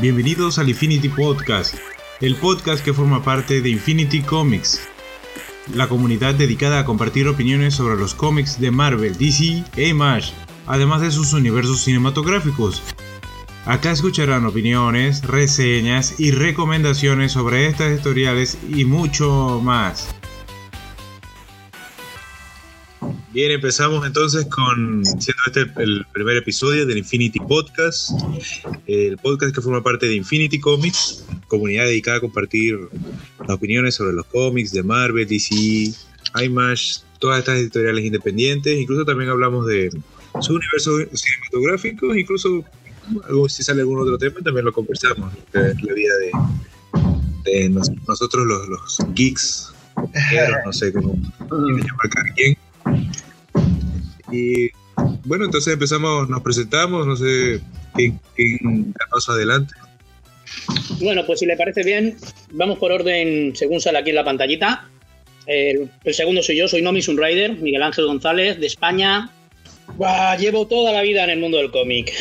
Bienvenidos al Infinity Podcast, el podcast que forma parte de Infinity Comics, la comunidad dedicada a compartir opiniones sobre los cómics de Marvel, DC e Image, además de sus universos cinematográficos. Acá escucharán opiniones, reseñas y recomendaciones sobre estas editoriales y mucho más. Bien, empezamos entonces con, siendo este el primer episodio del Infinity Podcast, el podcast que forma parte de Infinity Comics, comunidad dedicada a compartir las opiniones sobre los cómics de Marvel, DC, IMAX, todas estas editoriales independientes, incluso también hablamos de su universo cinematográfico, incluso si sale algún otro tema también lo conversamos, la vida de, nosotros los, los geeks, no sé cómo llamar cada quien. Y bueno, entonces empezamos, nos presentamos, no sé quién, quién pasa adelante. Bueno, pues si le parece bien, vamos por orden según sale aquí en la pantallita. El, segundo soy yo, soy Nomi Sunrider, Miguel Ángel González, de España. llevo toda la vida en el mundo del cómic.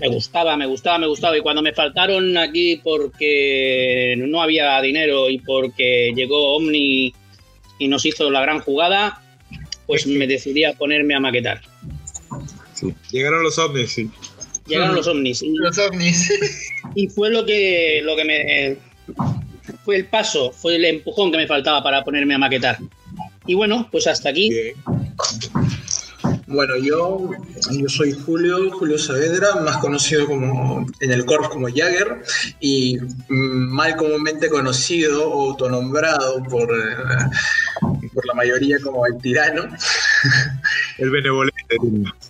Me gustaba, me gustaba, me gustaba. Y cuando me faltaron aquí porque no había dinero y porque llegó Omni y nos hizo la gran jugada, pues me decidí a ponerme a maquetar. Llegaron los ovnis, sí. Llegaron los ovnis. Y, los ovnis. Y fue lo que, lo que me... fue el paso, fue el empujón que me faltaba para ponerme a maquetar. Y bueno, pues hasta aquí. Bueno, yo, yo soy Julio, Julio Saavedra, más conocido como en el corps como Jagger y mm, mal comúnmente conocido o autonombrado por, eh, por la mayoría como el tirano. El benevolente.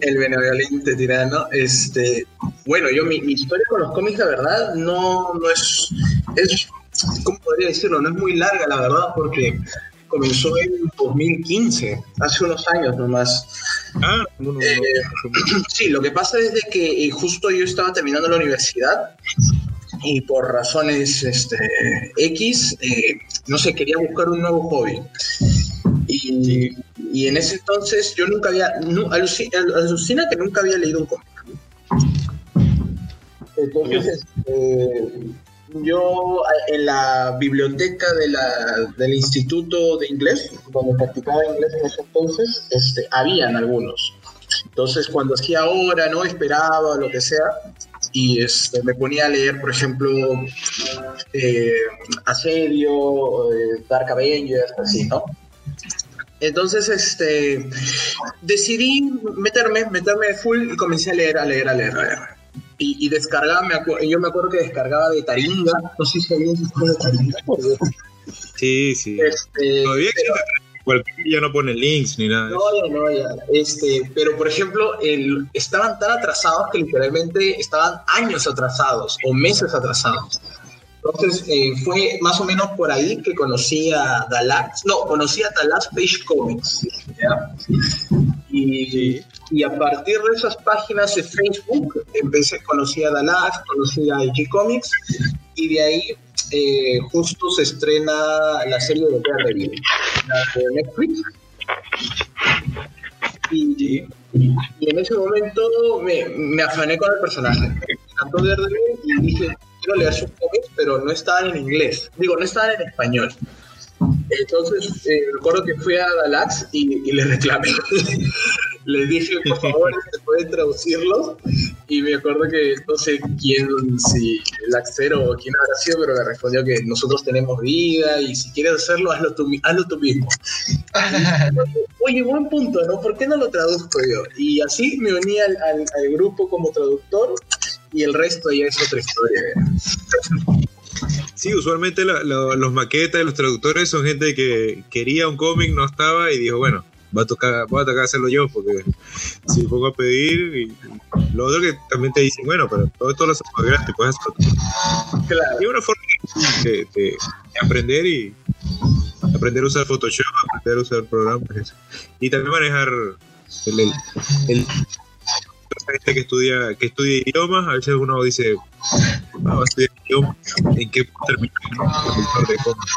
El benevolente tirano. Este, bueno, yo mi, historia con los cómics, la verdad, no, no es, es, ¿cómo podría decirlo? No es muy larga, la verdad, porque comenzó en 2015, hace unos años nomás. Ah, eh, sí, lo que pasa es de que eh, justo yo estaba terminando la universidad y por razones este, X, eh, no sé, quería buscar un nuevo hobby. Y, y en ese entonces yo nunca había, alucina, que nunca había leído un cómic. Entonces, este, yo en la biblioteca de la, del Instituto de Inglés, donde practicaba inglés en ese entonces, este, habían algunos. Entonces, cuando hacía hora, ¿no? Esperaba, lo que sea, y este, me ponía a leer, por ejemplo, eh, Asedio, eh, Dark Avengers, así, ¿no? Entonces, este, decidí meterme, meterme full y comencé a leer, a leer, a leer, a leer y, y descargaba, me yo me acuerdo que descargaba de Taringa, no sé si había de Taringa. Sí, sí. Este, Todavía ya no pone links ni nada. No, ya no, ya. Este, pero por ejemplo, el, estaban tan atrasados que literalmente estaban años atrasados o meses atrasados. Entonces eh, fue más o menos por ahí que conocí a Dallas, no, conocí a Dallas Page Comics. Y, y, a partir de esas páginas de Facebook, empecé, conocí a Dallas, conocí a IG Comics, y de ahí eh, justo se estrena la serie de Daredevil, la de Netflix. Y, y, en ese momento me, me afané con el personaje. Me encantó Daredevil y dije, quiero leer sus cómics, pero no estaban en inglés. Digo, no estaban en español. Entonces, eh, recuerdo que fui a Dalax y, y le reclamé. les dije, por favor, ¿se pueden traducirlos? Y me acuerdo que no sé quién, si el Axero o quién habrá sido, pero me respondió que nosotros tenemos vida y si quieres hacerlo, hazlo tú, hazlo tú mismo. Oye, buen punto, ¿no? ¿Por qué no lo traduzco yo? Y así me uní al, al, grupo como traductor y el resto ya es otra historia. Sí, usualmente los maquetas y los traductores son gente que quería un cómic, no estaba y dijo, bueno, va a tocar, voy a tocar hacerlo yo, porque si pongo a pedir, y, lo otro que también te dicen, bueno, pero todo esto lo haces gratis, puedes hacerlo. Y una forma de, aprender y aprender a usar Photoshop, aprender a usar programas y también manejar el, el, el gente que estudia que estudia idiomas, a veces uno dice, ah, va a estudiar idiomas, ¿en qué termina el de cómics?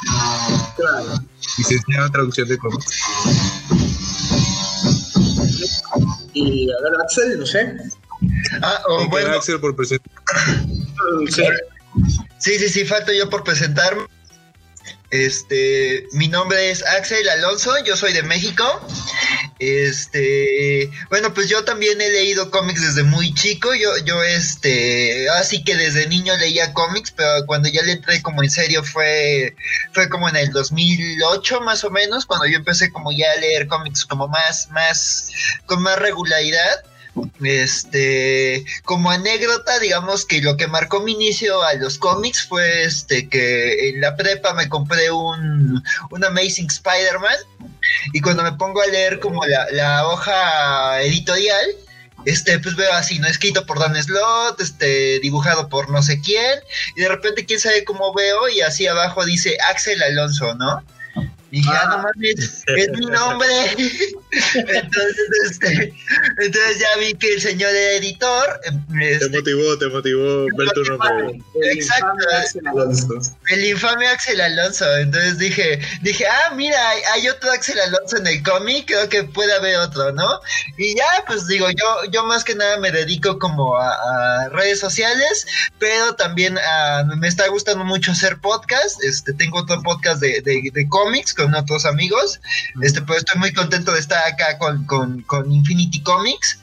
Claro. Licenciado en traducción de cómics. Y a ver, Axel, no sé. Ah, oh, bueno. Axel por presentar. Sí. Sí, sí, falto yo por presentarme. Este, mi nombre es Axel Alonso, yo soy de México. Este, bueno, pues yo también he leído cómics desde muy chico. Yo, yo, este, así que desde niño leía cómics, pero cuando ya le entré como en serio fue, fue como en el 2008 más o menos, cuando yo empecé como ya a leer cómics como más, más, con más regularidad. Este, como anécdota, digamos que lo que marcó mi inicio a los cómics fue este que en la prepa me compré un, Amazing Spider-Man y cuando me pongo a leer como la, la hoja editorial, este, pues veo así, ¿no? Escrito por Dan Slot, este, dibujado por no sé quién, y de repente quién sabe cómo veo, y así abajo dice Axel Alonso, ¿no? Y ya, no mames, es mi nombre. entonces, este, entonces ya vi que el señor era editor. Este, te motivó, te motivó ver tu nombre. El Exacto. Infame Axel Alonso. El infame Axel Alonso. Entonces dije, dije, ah, mira, hay otro Axel Alonso en el cómic, creo que puede haber otro, ¿no? Y ya, pues digo, yo, yo más que nada me dedico como a, a redes sociales, pero también a, me está gustando mucho hacer podcast. Este, tengo otro podcast de, de, de cómics con otros amigos. Este, pues estoy muy contento de estar acá con, con, con Infinity Comics.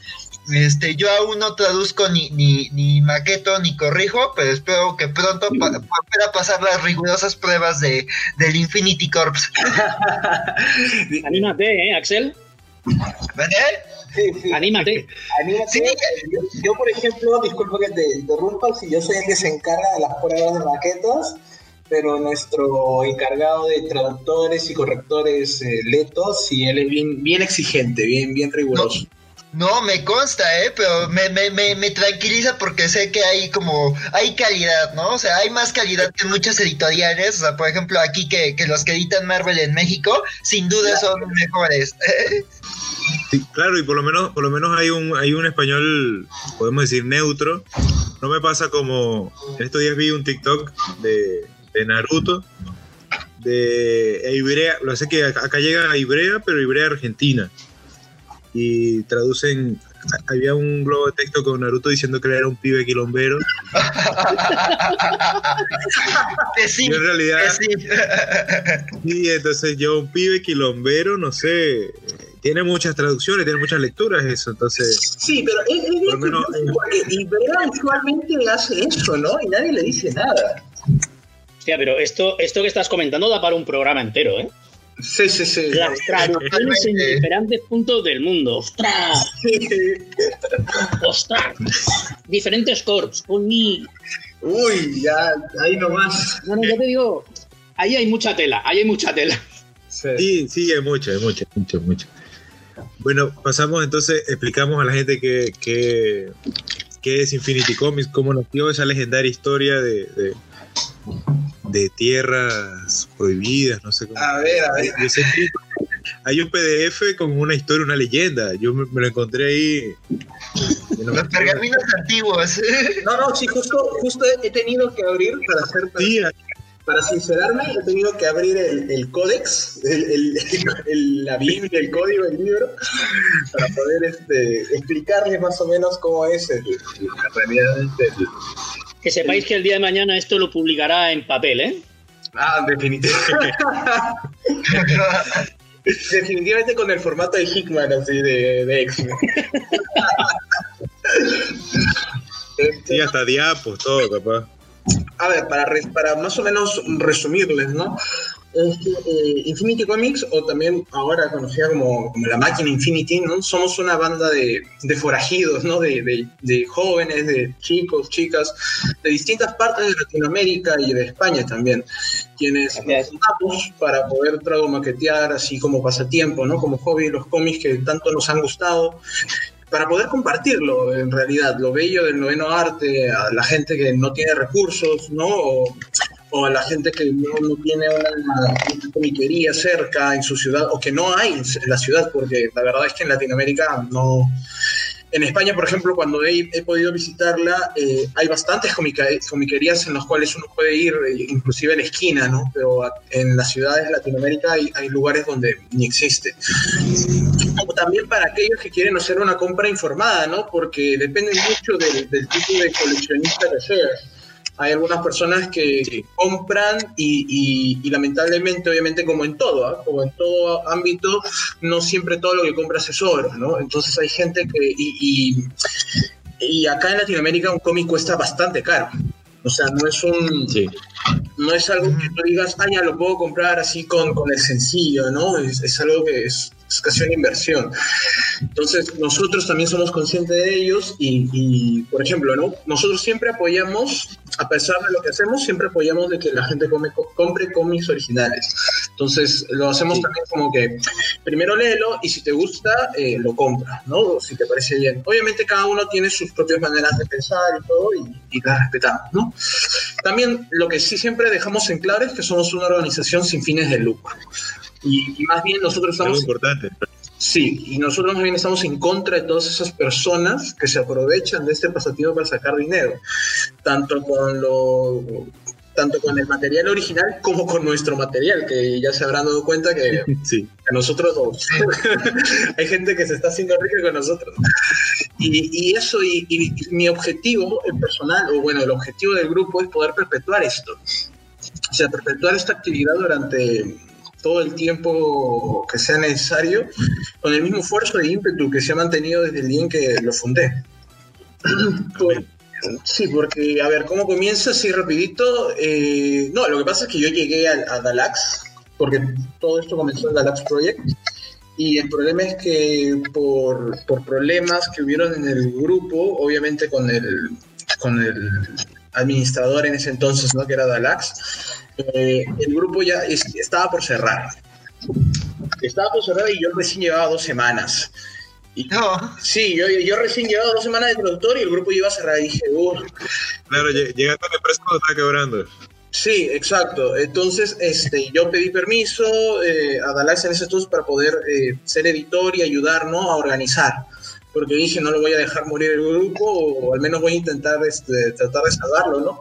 Este, yo aún no traduzco ni, ni, ni maqueto ni corrijo, pero espero que pronto pa pueda pasar las rigurosas pruebas de, del Infinity Corps. Anímate, ¿eh, Axel? ¿Vale? Sí, sí. Anímate. Anímate. Sí. Yo, yo, por ejemplo, disculpa que te interrumpa, si yo soy el que se encarga de las pruebas de maquetas, pero nuestro encargado de traductores y correctores, eh, Leto, sí, él es bien, bien exigente, bien, bien riguroso. No, no me consta, ¿eh? Pero me, me, me, me, tranquiliza porque sé que hay como, hay calidad, ¿no? O sea, hay más calidad que muchas editoriales, o sea, por ejemplo, aquí que, que los que editan Marvel en México, sin duda son mejores. Sí, claro, y por lo menos, por lo menos hay un, hay un español, podemos decir, neutro. No me pasa como, en estos días vi un TikTok de, de Naruto, de Ibrea, lo sé que acá llega a Ibrea, pero Ibrea Argentina. Y traducen, había un globo de texto con Naruto diciendo que él era un pibe quilombero. sí, yo en realidad, sí. sí, entonces yo un pibe quilombero, no sé, tiene muchas traducciones, tiene muchas lecturas eso, entonces... Sí, pero es, es bien menos, porque Ibrea usualmente hace eso, ¿no? Y nadie le dice nada. Hostia, pero esto, esto que estás comentando da para un programa entero, ¿eh? Sí, sí, sí. Las traducciones en diferentes puntos del mundo. ¡Ostras! ¡Ostras! Diferentes corps. Uy, Uy ya, ahí nomás. No, no, yo te digo, ahí hay mucha tela, ahí hay mucha tela. Sí, sí, hay mucha, hay mucha, mucha, mucha. Bueno, pasamos entonces, explicamos a la gente que, que, que es Infinity Comics, cómo nació esa legendaria historia de, de de tierras prohibidas, no sé cómo. A ver, a ver. Hay un PDF con una historia, una leyenda. Yo me, me lo encontré ahí. No Los pergaminos antiguos. No, no, sí, justo, justo he tenido que abrir para hacer. Sí, para sincerarme, he tenido que abrir el, el códex, el, el, el, la Biblia, el código, el libro, para poder este, explicarles más o menos cómo es el, realmente que sepáis que el día de mañana esto lo publicará en papel, ¿eh? Ah, definitivamente. definitivamente con el formato de Hickman, así de, de X-Men. sí, hasta diapos, todo, capaz. A ver, para, para más o menos resumirles, ¿no? Es que eh, Infinity Comics, o también ahora conocida como, como, la máquina Infinity, ¿no? Somos una banda de, de forajidos, ¿no? De, de, de, jóvenes, de chicos, chicas, de distintas partes de Latinoamérica y de España también, quienes nos juntamos para poder tradumaquetear así como pasatiempo, ¿no? Como hobby los cómics que tanto nos han gustado para poder compartirlo en realidad, lo bello del noveno arte a la gente que no tiene recursos, ¿no? O, o a la gente que no, no tiene una, comiquería cerca en su ciudad o que no hay en la ciudad, porque la verdad es que en Latinoamérica no... En España, por ejemplo, cuando he, podido visitarla, eh, hay bastantes comiquerías en las cuales uno puede ir, eh, inclusive en la esquina, ¿no? Pero en las ciudades de Latinoamérica hay, lugares donde ni existe. Como también para aquellos que quieren hacer una compra informada, ¿no? Porque depende mucho del, del tipo de coleccionista que seas Hay algunas personas que compran y, lamentablemente, obviamente como en todo, ¿ah? como en todo ámbito, no siempre todo lo que compras es oro, ¿no? Entonces hay gente que... y, y acá en Latinoamérica un cómic cuesta bastante caro. O sea, no es un. No es algo que tú digas, ah, ya lo puedo comprar así con, con el sencillo, ¿no? Es, es algo que es, es casi una inversión. Entonces, nosotros también somos conscientes de ellos y, por ejemplo, ¿no? nosotros siempre apoyamos, a pesar de lo que hacemos, siempre apoyamos de que la gente compre cómics originales. Entonces, lo hacemos también como que primero léelo y si te gusta, eh, lo compras, ¿no? Si te parece bien. Obviamente cada uno tiene sus propias maneras de pensar y todo y, y las respetamos, ¿no? También lo que sí siempre dejamos en claro es que somos una organización sin fines de lucro. Y, más bien nosotros estamos... importante. Sí, y nosotros más bien estamos en contra de todas esas personas que se aprovechan de este pasatiempo para sacar dinero, tanto con lo tanto con el material original como con nuestro material, que ya se habrán dado cuenta que, sí. nosotros dos. Hay gente que se está haciendo rica con nosotros. Y, eso, y, y, mi objetivo personal, o bueno, el objetivo del grupo es poder perpetuar esto. O sea, perpetuar esta actividad durante todo el tiempo que sea necesario, con el mismo esfuerzo de ímpetu que se ha mantenido desde el día en que lo fundé. sí, porque, a ver, ¿cómo comienza así rapidito? Eh, no, lo que pasa es que yo llegué a, a, Dalax, porque todo esto comenzó en Dalax Project, y el problema es que por, por problemas que hubieron en el grupo, obviamente con el, con el administrador en ese entonces, ¿no? que era Dalax, eh, el grupo ya estaba por cerrar. Estaba por cerrar y yo recién llevaba dos semanas. Y, no. Sí, yo, yo recién llevaba dos semanas de productor y el grupo iba a cerrar. Y dije, uff. Claro, llegaste a la empresa cuando estaba quebrando. Sí, exacto. Entonces, este, yo pedí permiso eh, a Dalax en ese entonces para poder eh, ser editor y ayudarnos a organizar. Porque dije, no lo voy a dejar morir el grupo, o al menos voy a intentar este, tratar de salvarlo, ¿no?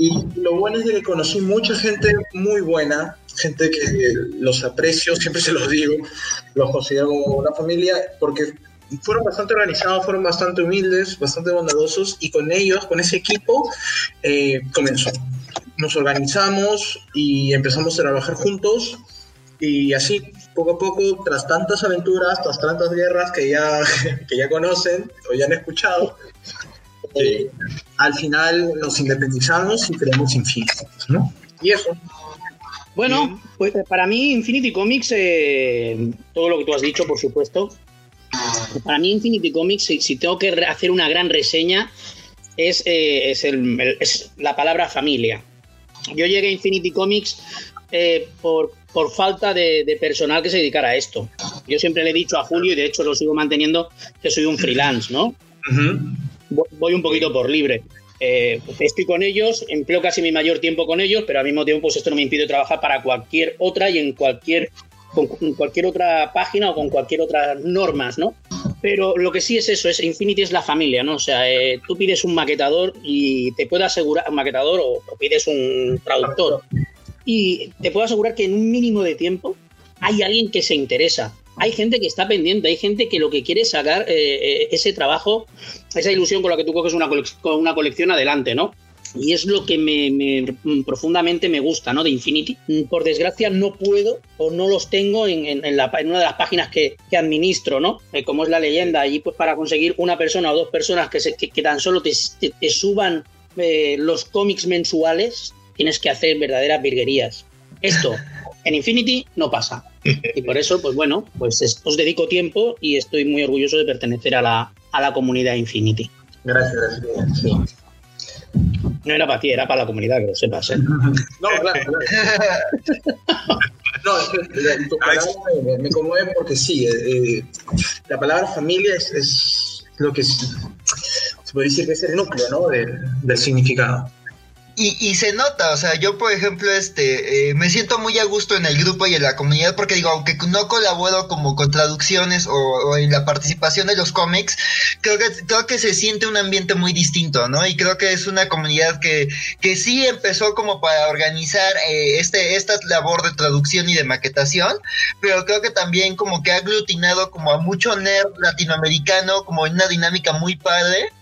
Y lo bueno es que conocí mucha gente muy buena, gente que los aprecio, siempre se los digo, los considero como una familia, porque fueron bastante organizados, fueron bastante humildes, bastante bondadosos, y con ellos, con ese equipo, eh, comenzó. Nos organizamos y empezamos a trabajar juntos, y así, poco a poco, tras tantas aventuras, tras tantas guerras que ya, que ya conocen o ya han escuchado, eh, al final nos independizamos y creamos Infinity, ¿no? Y eso. Bueno, pues para mí Infinity Comics, eh, todo lo que tú has dicho, por supuesto, para mí Infinity Comics, si, tengo que hacer una gran reseña, es, eh, es, la palabra familia. Yo llegué a Infinity Comics por, por, falta de, personal que se dedicara a esto. Yo siempre le he dicho a Julio, y de hecho lo sigo manteniendo, que soy un freelance, ¿no? voy un poquito por libre. Eh, estoy con ellos, empleo casi mi mayor tiempo con ellos, pero al mismo tiempo pues esto no me impide trabajar para cualquier otra y en cualquier, con cualquier otra página o con cualquier otra normas, ¿no? Pero lo que sí es eso, es Infinity es la familia, ¿no? O sea, eh, tú pides un maquetador y te puedo asegurar, un maquetador o, o pides un traductor y te puedo asegurar que en un mínimo de tiempo hay alguien que se interesa hay gente que está pendiente, hay gente que lo que quiere es sacar eh, eh, ese trabajo, esa ilusión con la que tú coges una, una colección adelante, ¿no? Y es lo que me, profundamente me gusta, ¿no? De Infinity. Por desgracia no puedo o no los tengo en, una de las páginas que, administro, ¿no? Eh, como es la leyenda. Allí pues para conseguir una persona o dos personas que, se, que, tan solo te, suban los cómics mensuales, tienes que hacer verdaderas virguerías. Esto en Infinity no pasa. Y por eso, pues bueno, pues os dedico tiempo y estoy muy orgulloso de pertenecer a la, a la comunidad Infinity. Gracias, gracias. No era para ti, era para la comunidad, que lo sepas. ¿eh? No, claro, No, es que tu palabra me, me, conmueve porque sí, eh, eh, la palabra familia es, es, lo que se puede decir que es el núcleo ¿no? del, del significado. Y, se nota, o sea, yo por ejemplo, este, eh, me siento muy a gusto en el grupo y en la comunidad porque digo, aunque no colaboro como con traducciones o, en la participación de los cómics, creo que, creo que se siente un ambiente muy distinto, ¿no? Y creo que es una comunidad que, que sí empezó como para organizar eh, este, esta labor de traducción y de maquetación, pero creo que también como que ha aglutinado como a mucho nerd latinoamericano, como en una dinámica muy padre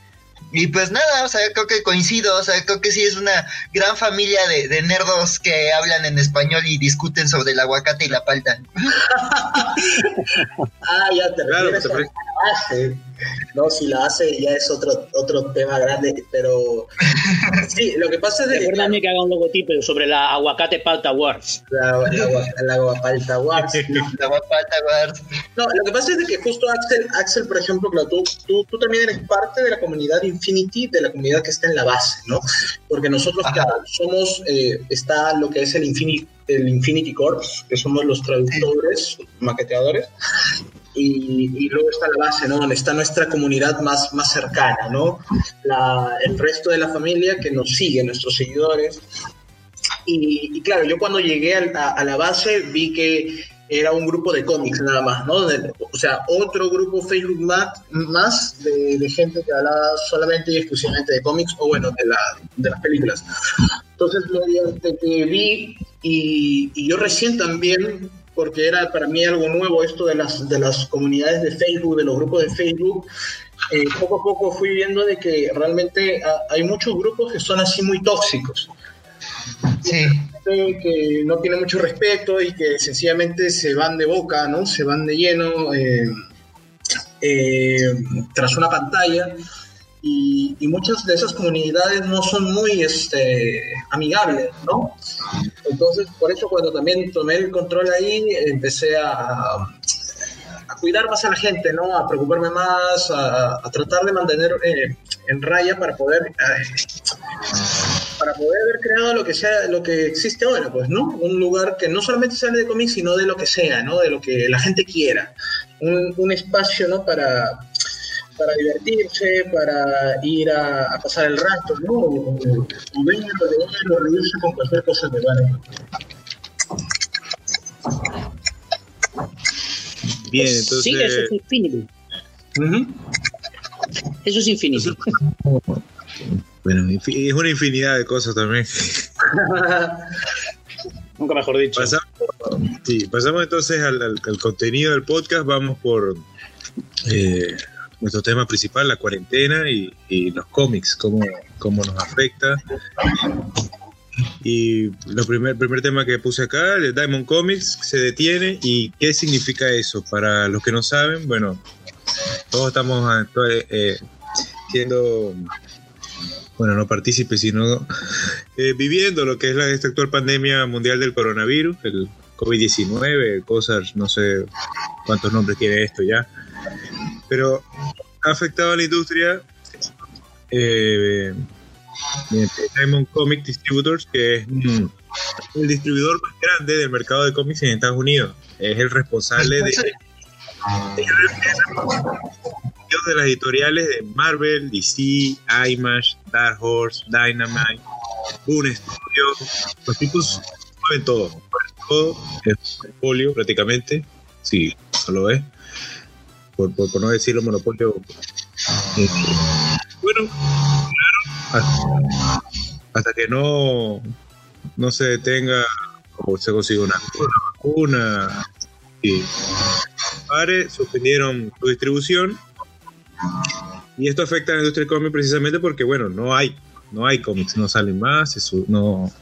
Y pues nada, o sea, creo que coincido, o sea, creo que sí es una gran familia de, de nerdos que hablan en español y discuten sobre el aguacate y la palta. ah, ya te Claro, refieres te base. No, si la hace ya es otro, otro tema grande, pero sí, lo que pasa es de que Recuérdame que haga un logotipo sobre la aguacate palta wars. la, la, la, la Palta Wars, ¿no? La palta, guard. No, lo que pasa es de que justo Axel, Axel por ejemplo, claro, tú, tú, tú también eres parte de la comunidad Infinity, de la comunidad que está en la base, ¿no? Porque nosotros, Ajá. claro, somos, eh, está lo que es el Infinity, el Infinity Corps, que somos los traductores, maqueteadores, y, y luego está la base, ¿no? Donde está nuestra comunidad más, más cercana, ¿no? La, el resto de la familia que nos sigue, nuestros seguidores. Y, y claro, yo cuando llegué al- a, a la base vi que era un grupo de cómics nada más, ¿no? De- o sea, otro grupo Facebook más, más de, de gente que hablaba solamente y exclusivamente de cómics o bueno, de, la, de las películas. Entonces, mediante que vi y, y yo recién también, porque era para mí algo nuevo esto de las, de las comunidades de Facebook, de los grupos de Facebook, eh, poco a poco fui viendo de que realmente ah, hay muchos grupos que son así muy tóxicos. Sí, que no tiene mucho respeto y que sencillamente se van de boca, ¿no? Se van de lleno eh, eh, tras una pantalla y, muchas de esas comunidades no son muy este, amigables, ¿no? Entonces, por eso cuando también tomé el control ahí, empecé a, a cuidar más a la gente, ¿no? A preocuparme más, a, tratar de mantener eh, en raya para poder para poder haber creado lo que sea lo que existe ahora, pues, ¿no? Un lugar que no solamente se hable de cómics, sino de lo que sea, ¿no? De lo que la gente quiera. Un, un espacio, ¿no? Para, para divertirse, para ir a, a pasar el rato, ¿no? O, o ver, o leer, o reírse con cualquier cosa de vale. Bien, entonces. Sí, eso es Infinity. Eso es Infinity. Bueno, es una infinidad de cosas también. Nunca mejor dicho. Pasamos, sí, pasamos entonces al, al- al contenido del podcast. Vamos por eh, nuestro tema principal, la cuarentena y, los cómics, cómo, cómo nos afecta. Y lo primer, primer tema que puse acá, el Diamond Comics, se detiene. ¿Y qué significa eso? Para los que no saben, bueno, todos estamos to- eh, siendo, bueno, no partícipes, sino eh, viviendo lo que es la, esta actual pandemia mundial del coronavirus, el COVID-19, cosas, no sé cuántos nombres tiene esto ya, pero ha afectado a la industria eh, Diamond Comic Distributors, que es mm, el distribuidor más grande del mercado de cómics en Estados Unidos. Es el responsable de, de las editoriales de Marvel, DC, IMAX, Dark Horse, Dynamite, Boom Studio. Los tipos mueven todo, todo, es monopolio prácticamente, sí, solo es, por, por, por no decirlo monopolio. bueno, claro, hasta, hasta que no, no se detenga o se consiga una, una vacuna. Y pare, suspendieron su distribución. Y esto afecta a la industria del cómic precisamente porque, bueno, no hay, no hay cómics, no salen más, eso, no...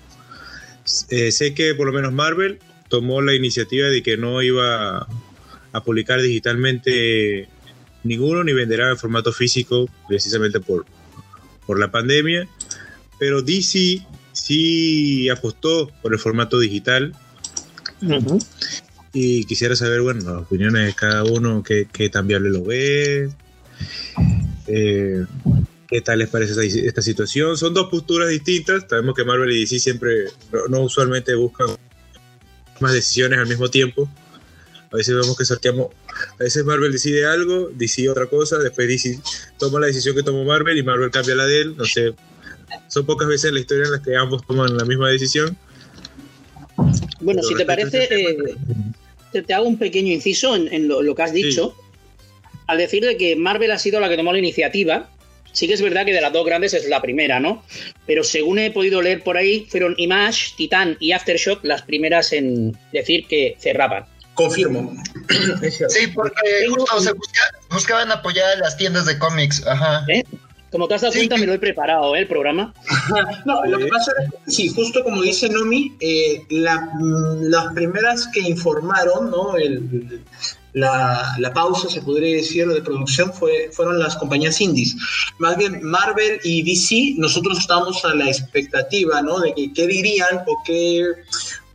Eh, sé que por lo menos Marvel tomó la iniciativa de que no iba a publicar digitalmente ninguno ni venderá en formato físico precisamente por, por la pandemia, pero DC sí apostó por el formato digital y quisiera saber, bueno, las opiniones de cada uno, qué, qué tan viable lo ve, eh, qué tal les parece esta, esta situación. Son dos posturas distintas, sabemos que Marvel y DC siempre, no, no usualmente buscan más decisiones al mismo tiempo. A veces vemos que sorteamos, a veces Marvel decide algo, DC otra cosa, después DC toma la decisión que tomó Marvel y Marvel cambia la de él, no sé. Son pocas veces en la historia en las que ambos toman la misma decisión. Bueno, Pero si te a parece, este eh, te, te hago un pequeño inciso en, en lo, lo que has dicho. Al decir de que Marvel ha sido la que tomó la iniciativa, sí que es verdad que de las dos grandes es la primera, ¿no? Pero según he podido leer por ahí, fueron Image, Titan y Aftershock las primeras en decir que cerraban. Confirmo. Sí, porque justo, busca- buscaban apoyar a las tiendas de cómics, ajá. ¿eh? Como te has dado Sí, cuenta, me lo he preparado, ¿eh? El programa. No, lo que pasa es que, sí, justo como dice Nomi, eh, la- mm, las primeras que informaron, ¿no? El- la, la pausa, se podría decir, de producción fue, fueron las compañías indies. Más bien, Marvel y DC, nosotros estamos a la expectativa, ¿no? De que qué dirían o qué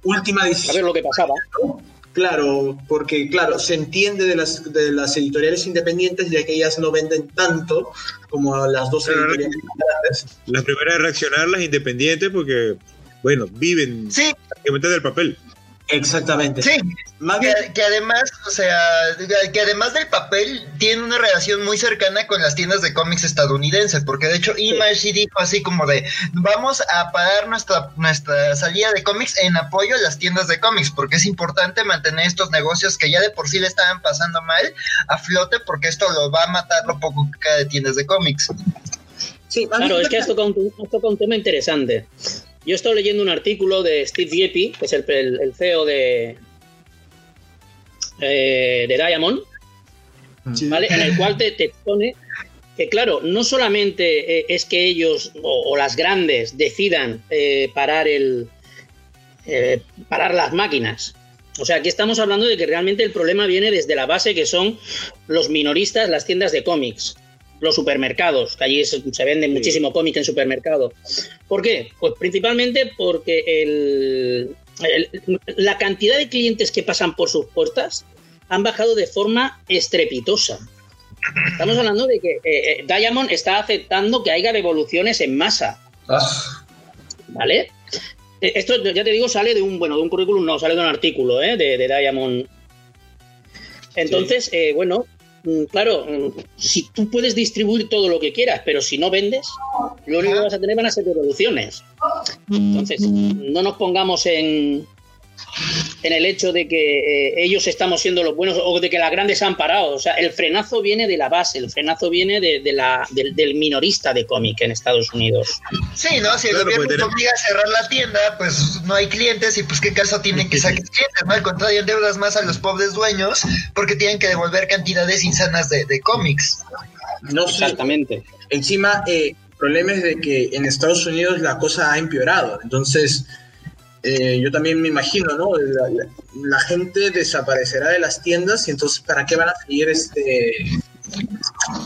última A ver decisión. lo que pasaba. Claro, porque claro, se entiende de las, de las editoriales independientes ya que ellas no venden tanto como las dos Claro, editoriales grandes. Las primeras de reaccionar, las independientes, porque, bueno, viven Sí, prácticamente del papel. Exactamente. sí. Más bien, Que, que además, o sea, que además del papel, tiene una relación muy cercana con las tiendas de cómics estadounidenses, porque de hecho Image sí dijo así como de, vamos a parar nuestra, nuestra salida de cómics en apoyo a las tiendas de cómics, porque es importante mantener estos negocios que ya de por sí le estaban pasando mal a flote, porque esto lo va a matar lo poco que queda de tiendas de cómics. sí, Claro, es que has tocado, un, has tocado un tema interesante. Yo he estado leyendo un artículo de Steve Geppi, que es el, el- el CEO de, eh, de Diamond, Sí. ¿vale? En el cual te, te expone que, claro, no solamente eh, es que ellos o, o las grandes decidan eh, parar, el, eh, parar las máquinas. O sea, aquí estamos hablando de que realmente el problema viene desde la base que son los minoristas, las tiendas de cómics, los supermercados, que allí se, se vende muchísimo cómic en supermercado. ¿Por qué? Pues principalmente porque el- el- la cantidad de clientes que pasan por sus puertas han bajado de forma estrepitosa. Estamos hablando de que eh, eh, Diamond está aceptando que haya devoluciones en masa, Ah, ¿vale? Eh, Esto ya te digo sale de un bueno de un currículum, no sale de un artículo ¿eh? de, de Diamond. Entonces, eh, bueno, claro, mm, si tú puedes distribuir todo lo que quieras, pero si no vendes, lo único que vas a tener van a ser devoluciones. Entonces, no nos pongamos en, en el hecho de que eh, ellos estamos siendo los buenos o de que las grandes han parado. O sea, el frenazo viene de la base, el frenazo viene de, de la, del, del minorista de cómic en Estados Unidos. Sí, ¿no? Si el Claro, gobierno te obliga a cerrar la tienda, pues no hay clientes y pues qué caso tienen que sacar clientes, ¿no? Al contrario, endeudas más a los pobres dueños porque tienen que devolver cantidades insanas de, de cómics. no sé. Exactamente. Encima, eh, el problema es de que en Estados Unidos la cosa ha empeorado. Entonces, eh, yo también me imagino, ¿no? La, gente desaparecerá de las tiendas y entonces, ¿para qué van a seguir este,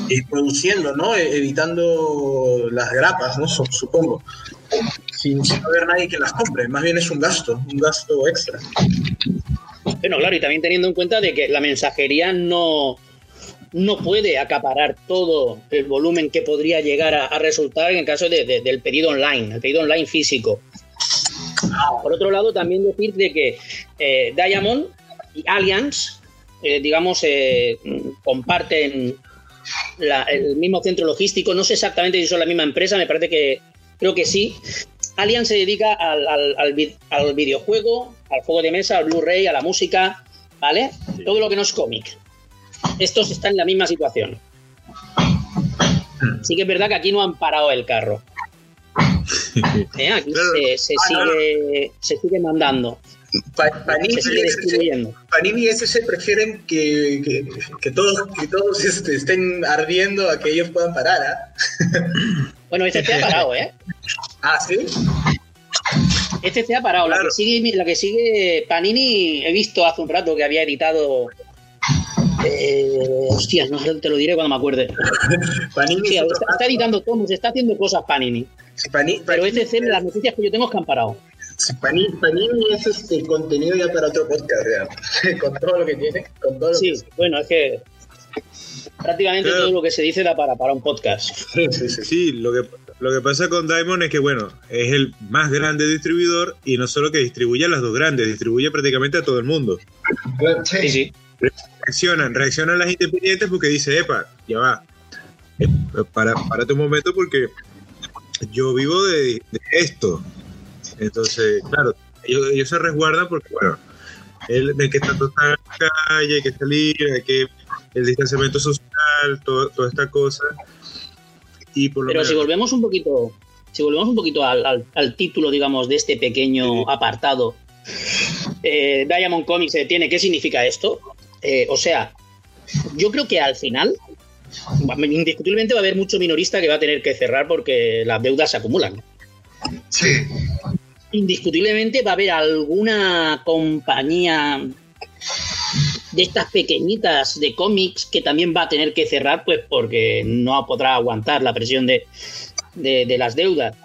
eh, produciendo, ¿no? Eh, evitando las grapas, ¿no? Su- supongo. Sin, sin haber nadie que las compre. Más bien es un gasto, un gasto extra. Bueno, claro, y también teniendo en cuenta de que la mensajería no, no puede acaparar todo el volumen que podría llegar a, a resultar en el caso de- de- del pedido online, el pedido online físico. Por otro lado, también decir de que eh, Diamond y Allianz, eh, digamos, eh, comparten la- el mismo centro logístico. No sé exactamente si son la misma empresa, me parece que creo que sí. Allianz se dedica al, al- al vi- al videojuego, al juego de mesa, al Blu-ray, a la música, ¿vale? Todo lo que no es cómic. Estos están en la misma situación. Sí que es verdad que aquí no han parado el carro. Eh, Aquí Claro. se, se Ah, sigue, se sigue mandando, Pa- Panini, se. Panini y SC prefieren que, que, que todos, que todos este, estén ardiendo a que ellos puedan parar, ¿ah? Bueno, este se ha parado, ¿eh? Ah, ¿sí? Este se ha parado. La, Claro. que sigue, la que sigue Panini, he visto hace un rato que había editado. Eh, hostias, no sé, te lo diré cuando me acuerde. Panini está, está editando tomos, está haciendo cosas Panini. Sí, Pani- Pero Panini, este las noticias que yo tengo es que han parado. sí, Panini, Panini es este contenido ya para otro podcast, ya. con todo lo que tiene, con todo lo Sí, bueno, es que prácticamente Claro. todo lo que se dice da para, para un podcast. Sí, sí, sí. Sí, lo que, lo que pasa con Diamond es que, bueno, es el más grande distribuidor y no solo que distribuye a las dos grandes, distribuye prácticamente a todo el mundo. Sí, sí. Reaccionan, reaccionan las independientes porque dice, epa, ya va, eh, para, párate un momento porque yo vivo de, de esto. Entonces, claro, ellos, ellos se resguardan porque, bueno, el, de que está total en la calle, hay que salir, hay que el distanciamiento social, todo- toda esta cosa. Y por lo Pero menos, si volvemos un poquito, si volvemos un poquito al, al- al título, digamos, de este pequeño apartado, eh, Diamond Comics se detiene, ¿qué significa esto? Eh, o sea, yo creo que al final indiscutiblemente va a haber mucho minorista que va a tener que cerrar porque las deudas se acumulan. Sí. Indiscutiblemente va a haber alguna compañía de estas pequeñitas de cómics que también va a tener que cerrar, pues porque no podrá aguantar la presión de, de las deudas.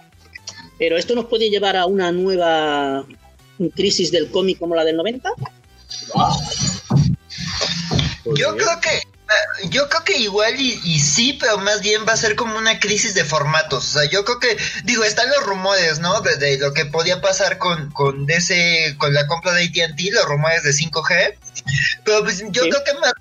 Pero esto nos puede llevar a una nueva crisis del cómic como la del 90. Yo creo que yo creo que igual y, sí, pero más bien va a ser como una crisis de formatos. O sea, yo creo que, digo, están los rumores, ¿no? De, lo que podía pasar con, con DC, con la compra de ATT, los rumores de 5G. Pero pues yo creo que más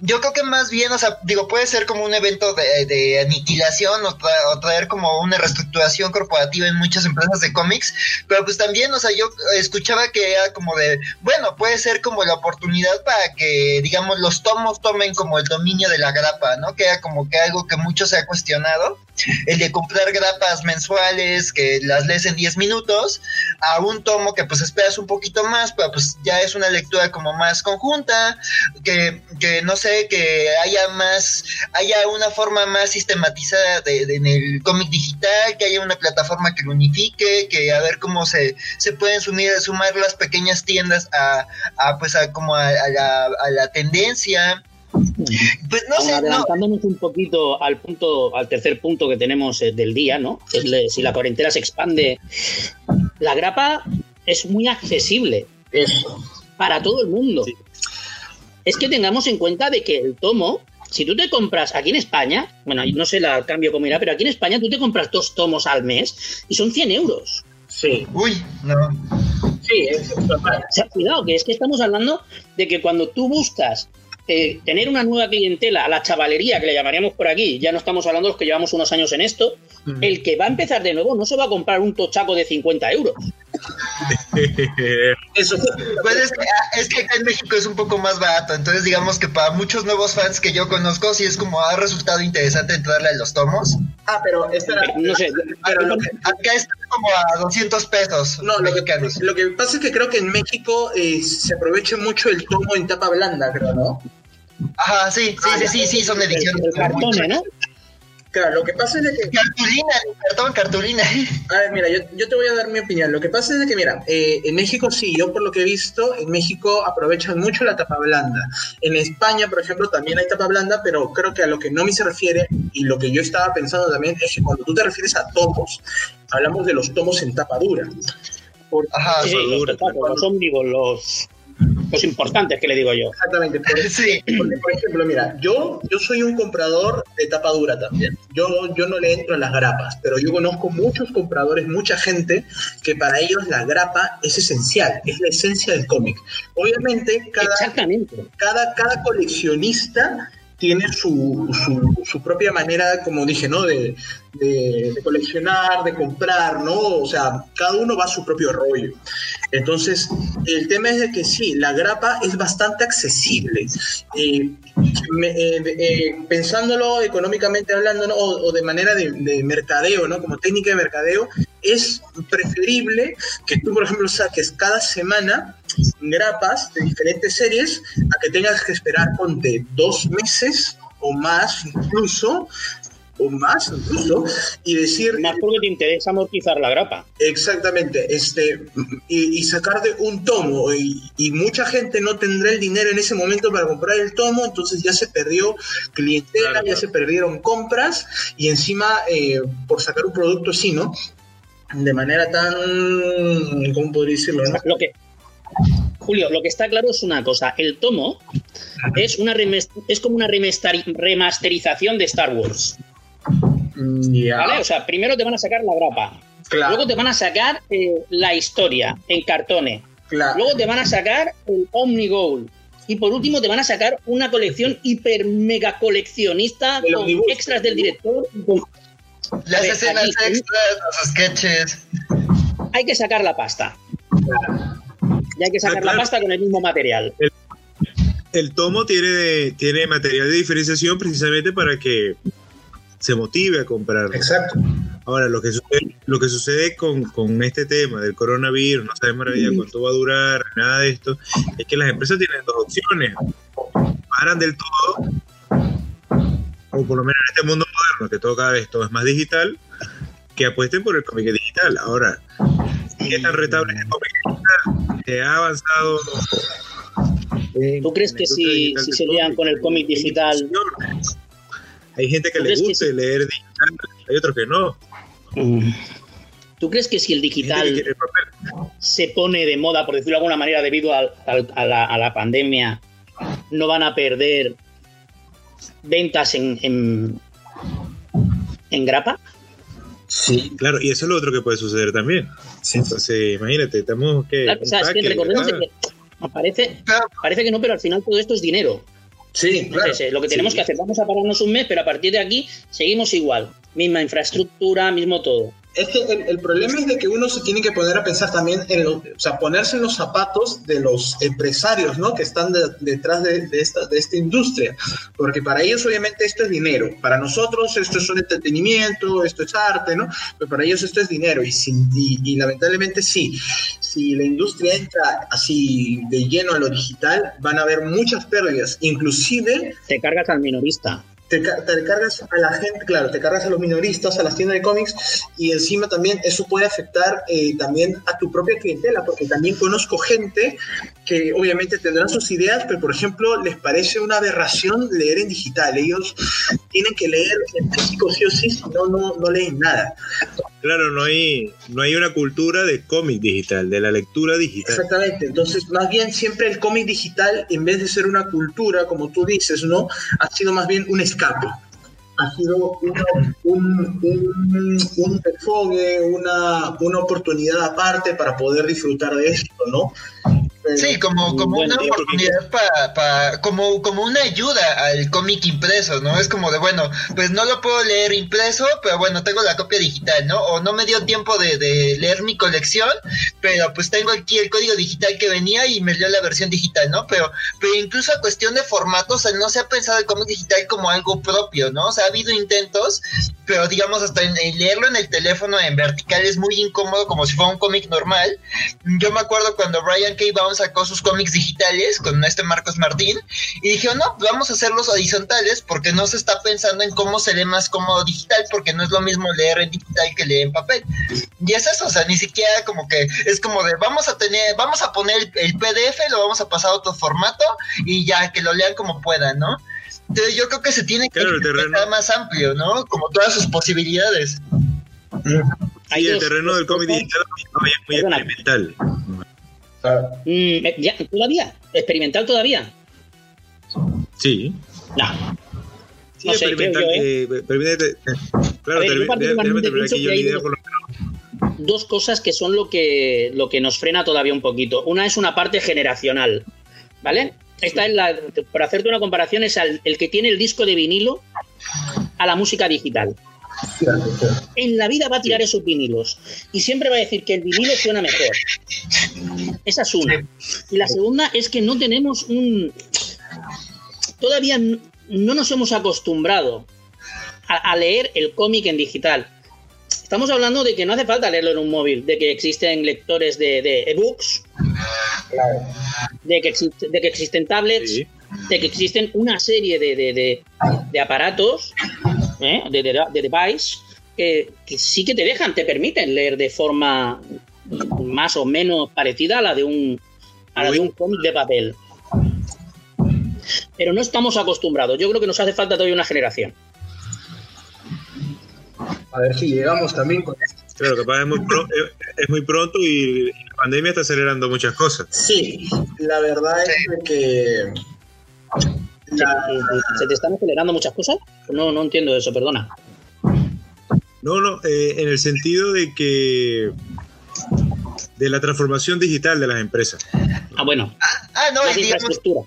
yo creo que más bien, o sea, digo, puede ser como un evento de, aniquilación o, traer como una reestructuración corporativa en muchas empresas de cómics, pero pues también, o sea, yo escuchaba que era como de, bueno, puede ser como la oportunidad para que, digamos, los tomos tomen como el dominio de la grapa, ¿no? Que era como que algo que mucho se ha cuestionado el de comprar grapas mensuales que las lees en 10 minutos, a un tomo que pues esperas un poquito más, pero pues ya es una lectura como más conjunta, que, que no sé, que haya más, haya una forma más sistematizada de, en el cómic digital, que haya una plataforma que lo unifique, que a ver cómo se, se pueden sumir, sumar las pequeñas tiendas a, a pues a como a, la, a la tendencia. Pues no sé, adelantándonos un poquito al punto, al tercer punto que tenemos eh, del día, ¿no? si la cuarentena se expande, la grapa es muy accesible. Para todo el mundo. Es que tengamos en cuenta de que el tomo, si tú te compras aquí en España, bueno, no sé el cambio cómo irá, pero aquí en España tú te compras dos tomos al mes y son 100 euros. Sí. Uy, no. Sí, es normal. cuidado, que es que estamos hablando de que cuando tú buscas eh, tener una nueva clientela, a la chavalería que le llamaríamos por aquí, ya no estamos hablando de los que llevamos unos años en esto, el que va a empezar de nuevo no se va a comprar un tochaco de 50 euros. Eso pues es, que, es que acá en México es un poco más barato, entonces digamos que para muchos nuevos fans que yo conozco, sí es como ha resultado interesante entrarle a los tomos. Ah, pero espera, no sé, pero acá está como a 200 pesos. No, lo que, lo que pasa es que creo que en México eh, se aprovecha mucho el tomo en tapa blanda, creo, ¿no? Ajá, sí, sí, sí, sí, sí, son ediciones. El cartón, ¿no? Claro, lo que pasa es de que... Cartulina, cartón, cartulina. A ver, mira, yo, yo, te voy a dar mi opinión. Lo que pasa es de que, mira, eh, en México sí, yo por lo que he visto, en México aprovechan mucho la tapa blanda. En España, por ejemplo, también hay tapa blanda, pero creo que a lo que no me se refiere, y lo que yo estaba pensando también, es que cuando tú te refieres a tomos, hablamos de los tomos en tapa dura. Ajá, sí, los, los ómnibus, los los importantes que le digo yo. Exactamente. sí. por ejemplo, mira, yo, yo soy un comprador de tapa dura también. Yo, yo no le entro a las grapas, pero yo conozco muchos compradores, mucha gente que para ellos la grapa es esencial, es la esencia del cómic. Obviamente, cada, cada, cada coleccionista tiene su, su, propia manera, como dije, ¿no? De, de, coleccionar, de comprar, ¿no? O sea, cada uno va a su propio rollo. Entonces, el tema es de que sí, la grapa es bastante accesible. Eh, eh, pensándolo económicamente hablando, ¿no? o, de manera de, de, mercadeo, ¿no? Como técnica de mercadeo, es preferible que tú, por ejemplo, saques cada semana grapas de diferentes series a que tengas que esperar, ponte, dos meses o más incluso o más incluso, y decir... Más porque te interesa amortizar la grapa. Exactamente, este, y, sacar de un tomo, y, mucha gente no tendrá el dinero en ese momento para comprar el tomo, entonces ya se perdió clientela, ya se perdieron compras, y encima, eh, por sacar un producto así, ¿no? De manera tan... ¿Cómo podría decirlo? Lo que, Julio, lo que está claro es una cosa. El tomo es, una es como una remasterización de Star Wars. Mm, ¿Vale? O sea, primero te van a sacar la grapa. Luego te van a sacar eh, la historia en cartones. Luego te van a sacar el Omnigold. Y por último te van a sacar una colección hiper mega coleccionista con extras del director. Las escenas extras, los sketches. Hay que sacar la pasta. Y hay que sacar la pasta con el mismo material. El, tomo tiene, tiene material de diferenciación precisamente para que se motive a comprar. Exacto. Ahora, lo que sucede, lo que sucede con, con este tema del coronavirus, no sabemos maravilla cuánto va a durar, nada de esto, es que las empresas tienen dos opciones. Paran del todo o por lo menos en este mundo moderno, que todo cada vez todo es más digital, que apuesten por el cómic digital. Ahora, ¿qué tan retable es el cómic digital? Que ha avanzado. ¿Tú crees que si, si se cómic? con el cómic digital. Hay gente que ¿Tú le que gusta sí? leer digital, hay otros que no. ¿tú crees que si el que digital el se pone de moda, por decirlo de alguna manera, debido a, la, a la pandemia, no van a perder ventas en, en, en grapa? Sí, Claro, y eso es lo otro que puede suceder también. sí. Entonces, imagínate, estamos que. Claro, o sea, es que recordemos de que parece, que no, pero al final todo esto es dinero. Sí, claro. Entonces, eh, lo que tenemos Sí. que hacer, vamos a pararnos un mes, pero a partir de aquí seguimos igual. Misma infraestructura, mismo todo. Es el, problema es de que uno se tiene que poner a pensar también en lo- o sea, ponerse en los zapatos de los empresarios, ¿no? Que están de- detrás de, esta, de esta industria. Porque para ellos, obviamente, esto es dinero. Para nosotros, esto es un entretenimiento, esto es arte, ¿no? Pero para ellos, esto es dinero. Y lamentablemente, sí. Si la industria entra así de lleno a lo digital, van a haber muchas pérdidas. Inclusive, Te cargas al minorista. Te, te cargas a la gente, claro, te cargas a los minoristas, a las tiendas de cómics y encima también eso puede afectar eh, también a tu propia clientela, porque también conozco gente que obviamente tendrán sus ideas, pero por ejemplo les parece una aberración leer en digital. Ellos tienen que leer en físico sí o sí, si no, no, no leen nada. Claro, no hay, no hay una cultura de cómic digital, de la lectura digital. Exactamente, entonces más bien siempre el cómic digital, en vez de ser una cultura, como tú dices, ¿no? Ha sido más bien un escape. Ha sido una- un, un, un desfogue, una, una oportunidad aparte para poder disfrutar de esto, ¿no? Sí, como, como Bueno, una oportunidad para, como, como una ayuda al cómic impreso, ¿no? Es como de, bueno, pues no lo puedo leer impreso, pero bueno, tengo la copia digital, ¿no? O no me dio tiempo de, de leer mi colección, pero pues tengo aquí el código digital que venía y me leo la versión digital, ¿no? Pero, pero incluso a cuestión de formatos, o sea, no se ha pensado el cómic digital como algo propio, ¿no? O sea, ha habido intentos, pero digamos hasta en, en leerlo en el teléfono en vertical es muy incómodo como si fuera un cómic normal. Yo me acuerdo cuando Brian K. Vaughan sacó sus cómics digitales con este Marcos Martín y dije, no, vamos a hacerlos horizontales porque no se está pensando en cómo se lee más cómodo digital porque no es lo mismo leer en digital que leer en papel. Y es eso, o sea, ni siquiera como que es como de vamos a tener, vamos a poner el, PDF, lo vamos a pasar a otro formato y ya que lo lean como puedan, ¿no? Entonces yo creo que se tiene que pensar más amplio, ¿no? Como todas sus posibilidades. Sí, el terreno del cómic digital es muy Perdona. Mm, eh, ya, ¿Todavía? ¿Experimental todavía? Sí. No. Sí, No sé, experimental. dos- por lo menos. dos cosas que son lo que, lo que nos frena todavía un poquito. Una es una parte generacional, ¿vale? Esta es la, por hacerte una comparación, es al- el que tiene el disco de vinilo a la música digital. En la vida va a tirar esos vinilos y siempre va a decir que el vinilo suena mejor. Esa es una. Y la segunda es que no tenemos un... Todavía no nos hemos acostumbrado a, a leer el cómic en digital. Estamos hablando de que no hace falta leerlo en un móvil, de que existen lectores de, de ebooks, de, que existe- de que existen tablets, Sí. de que existen una serie de, de- de- de aparatos, ¿eh? de, de, de device, que, que sí que te dejan, te permiten leer de forma más o menos parecida a la de un, a la de un cómic de papel. Pero no estamos acostumbrados. Yo creo que nos hace falta todavía una generación. A ver si llegamos también con esto. Claro, capaz es muy, pro- eh, es muy pronto y la pandemia está acelerando muchas cosas. Sí, la verdad es que... ¿Se, la- se te están acelerando muchas cosas? No, no entiendo eso, perdona. No, no, eh, en el sentido de que de la transformación digital de las empresas. Ah, bueno, Ah, no, más y digamos, infraestructura.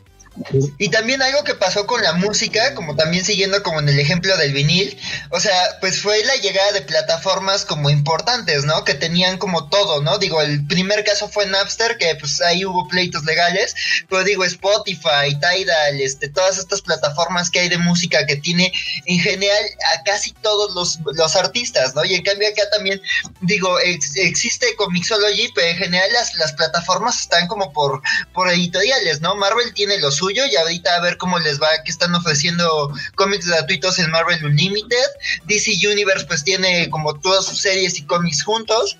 Y también algo que pasó con la música, como también siguiendo como en el ejemplo del vinil, o sea, pues fue la llegada de plataformas como importantes, ¿no? Que tenían como todo, ¿no? Digo, el primer caso fue Napster, que pues ahí hubo pleitos legales, pero digo, Spotify, Tidal, este, todas estas plataformas que hay de música que tiene en general a casi todos los, los artistas, ¿no? Y en cambio acá también, digo, ex- existe Comixology, pero en general las, las plataformas están como por, por editoriales, ¿no? Marvel tiene lo suyo y ahorita a ver cómo les va, que están ofreciendo cómics gratuitos en Marvel Unlimited. DC Universe pues tiene como todas sus series y cómics juntos.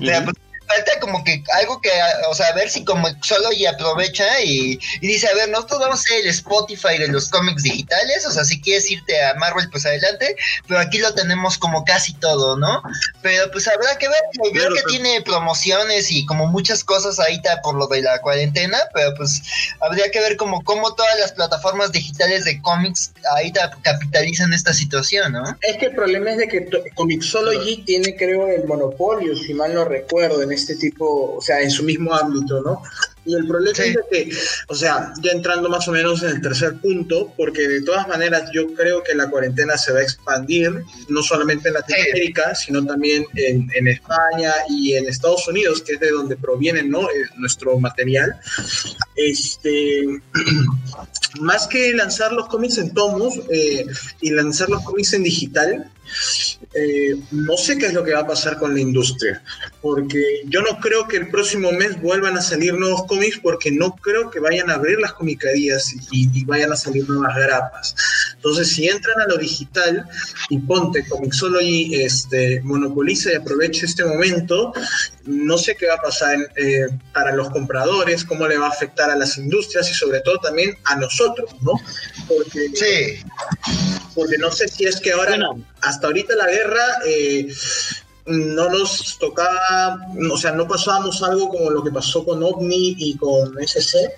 O sea, pues, falta como que algo que, o sea, a ver si como solo y aprovecha y, y dice, a ver, nosotros vamos a ser el Spotify de los cómics digitales, o sea, si quieres irte a Marvel, pues adelante, pero aquí lo tenemos como casi todo, ¿no? Pero pues habrá que ver, creo Claro, que pero- tiene promociones y como muchas cosas ahorita por lo de la cuarentena, pero pues habría que ver como cómo todas las plataformas digitales de cómics ahorita capitalizan esta situación, ¿no? Es que el problema es de que Comixology tiene, creo, el monopolio, si mal no recuerdo, en este tipo, o sea, en su mismo ámbito, ¿no? Y el problema Sí. es que, o sea, ya entrando más o menos en el tercer punto, porque de todas maneras yo creo que la cuarentena se va a expandir, no solamente en Latinoamérica, sino también en, en España y en Estados Unidos, que es de donde proviene ¿no? Eh, nuestro material. Este, más que lanzar los cómics en tomos eh, y lanzar los cómics en digital, eh, no sé qué es lo que va a pasar con la industria, porque yo no creo que el próximo mes vuelvan a salir nuevos cómics, porque no creo que vayan a abrir las comicarías y, vayan a salir nuevas grapas. Entonces, si entran a lo digital y ponte Comixology, este, monopoliza y aprovecha este momento, no sé qué va a pasar eh, para los compradores, cómo le va a afectar a las industrias y sobre todo también a nosotros, ¿no? Porque, Sí. Porque no sé si es que ahora, Bueno. hasta ahorita la guerra, eh, no nos tocaba, o sea, no pasábamos algo como lo que pasó con OVNI y con SC,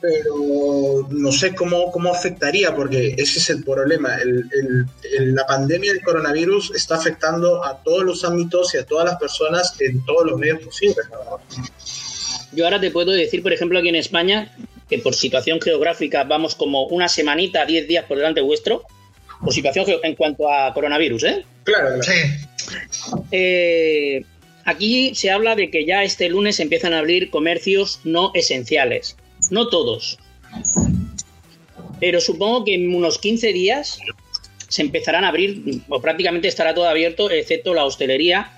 pero no sé cómo, cómo afectaría, porque ese es el problema. El- el- el- la pandemia del coronavirus está afectando a todos los ámbitos y a todas las personas en todos los medios posibles. ¿no? Yo ahora te puedo decir, por ejemplo, aquí en España, que por situación geográfica vamos como una semanita, 10 días por delante vuestro, por situación en cuanto a coronavirus, ¿eh? Claro, claro. Sí. Eh, Aquí se habla de que ya este lunes empiezan a abrir comercios no esenciales. No todos. Pero supongo que en unos 15 días se empezarán a abrir, o prácticamente estará todo abierto, excepto la hostelería,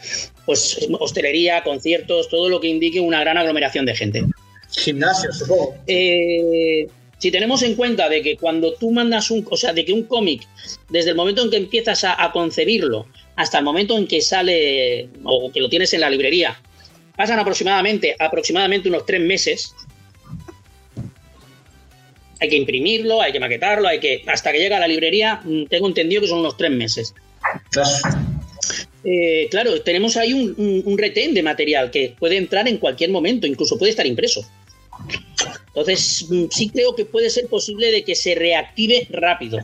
pues hostelería, conciertos, todo lo que indique una gran aglomeración de gente. Gimnasio, supongo. Eh, si tenemos en cuenta de que cuando tú mandas un, o sea, de que un cómic, desde el momento en que empiezas a, a concebirlo hasta el momento en que sale o que lo tienes en la librería, pasan aproximadamente, aproximadamente unos tres meses. Hay que imprimirlo, hay que maquetarlo, hay que. Hasta que llega a la librería, mm, tengo entendido que son unos tres meses. Eh, claro, tenemos ahí un, un- un retén de material que puede entrar en cualquier momento, incluso puede estar impreso. Entonces, mm, sí creo que puede ser posible de que se reactive rápido.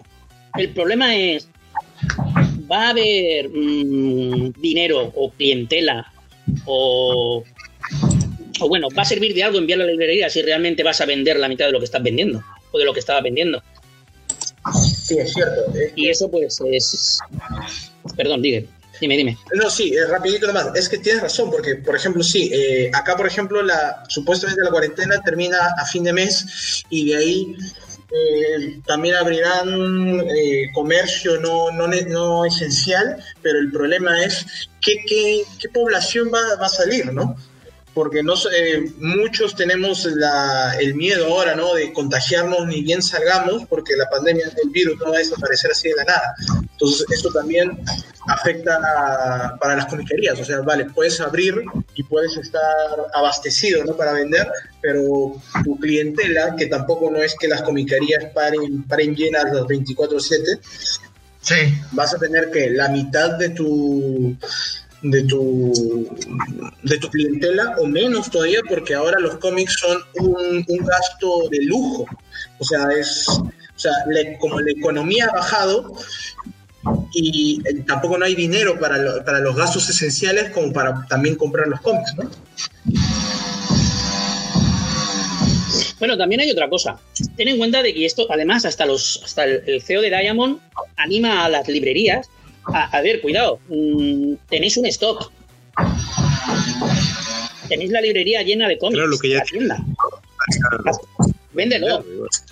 El problema es, ¿va a haber mm, dinero o clientela o, o, bueno, va a servir de algo enviar a la librería si realmente vas a vender la mitad de lo que estás vendiendo o de lo que estaba vendiendo? Sí, es cierto. Es Y eso pues es... Perdón, dime, dime, dime. No, sí, eh, rapidito nomás. Es que tienes razón, porque, por ejemplo, sí, eh, acá, por ejemplo, la supuestamente la cuarentena termina a fin de mes y de ahí eh, también abrirán comercio no, no, no esencial, pero el problema es qué, qué, qué población va, va a salir, ¿no? Porque no, eh, muchos tenemos la- el miedo ahora, ¿no? De contagiarnos ni bien salgamos, porque la pandemia del virus no va a desaparecer así de la nada. Entonces, esto también afecta a- para las comiquerías. O sea, vale, puedes abrir y puedes estar abastecido ¿no? para vender, pero tu clientela, que tampoco no es que las comiquerías paren, paren llenas los 24/7, Sí. vas a tener que la mitad de tu de tu de tu clientela o menos todavía porque ahora los cómics son un, gasto de lujo o sea es o sea la- como la economía ha bajado y eh, tampoco no hay dinero para, lo- para los gastos esenciales como para también comprar los cómics ¿no? Bueno, también hay otra cosa. Ten en cuenta de que esto, además, hasta los, hasta el CEO de Diamond anima a las librerías a, a ver, cuidado, mm, tenéis un stock. Tenéis la librería llena de cómics. Claro, lo que ya- la tienda. Véndelo,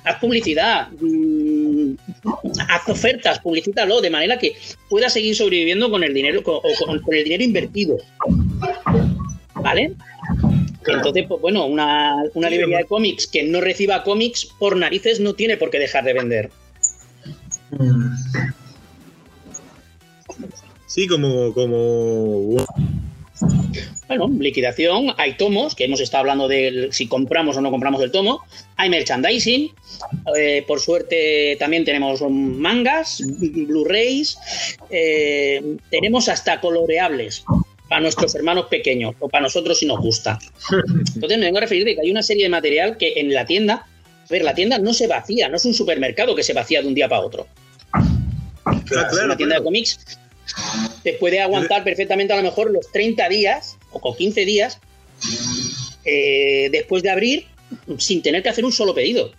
haz publicidad, mm, haz ofertas, publicítalo de manera que pueda seguir sobreviviendo con el dinero con, o con- con el dinero invertido. ¿Vale? Entonces, pues bueno, una, librería de cómics que no reciba cómics por narices no tiene por qué dejar de vender. Mm. Sí, como, como Bueno, liquidación, hay tomos, que hemos estado hablando de si compramos o no compramos el tomo, hay merchandising, eh, por suerte también tenemos mangas, Blu-rays, eh, tenemos hasta coloreables para nuestros hermanos pequeños o para nosotros si nos gusta. Entonces me vengo a referir de que hay una serie de material que en la tienda, a ver, la tienda no se vacía, no es un supermercado que se vacía de un día para otro. Ah, Claro, claro, una tienda de cómics te puede aguantar perfectamente a lo mejor los 30 días o con 15 días eh, después de abrir sin tener que hacer un solo pedido.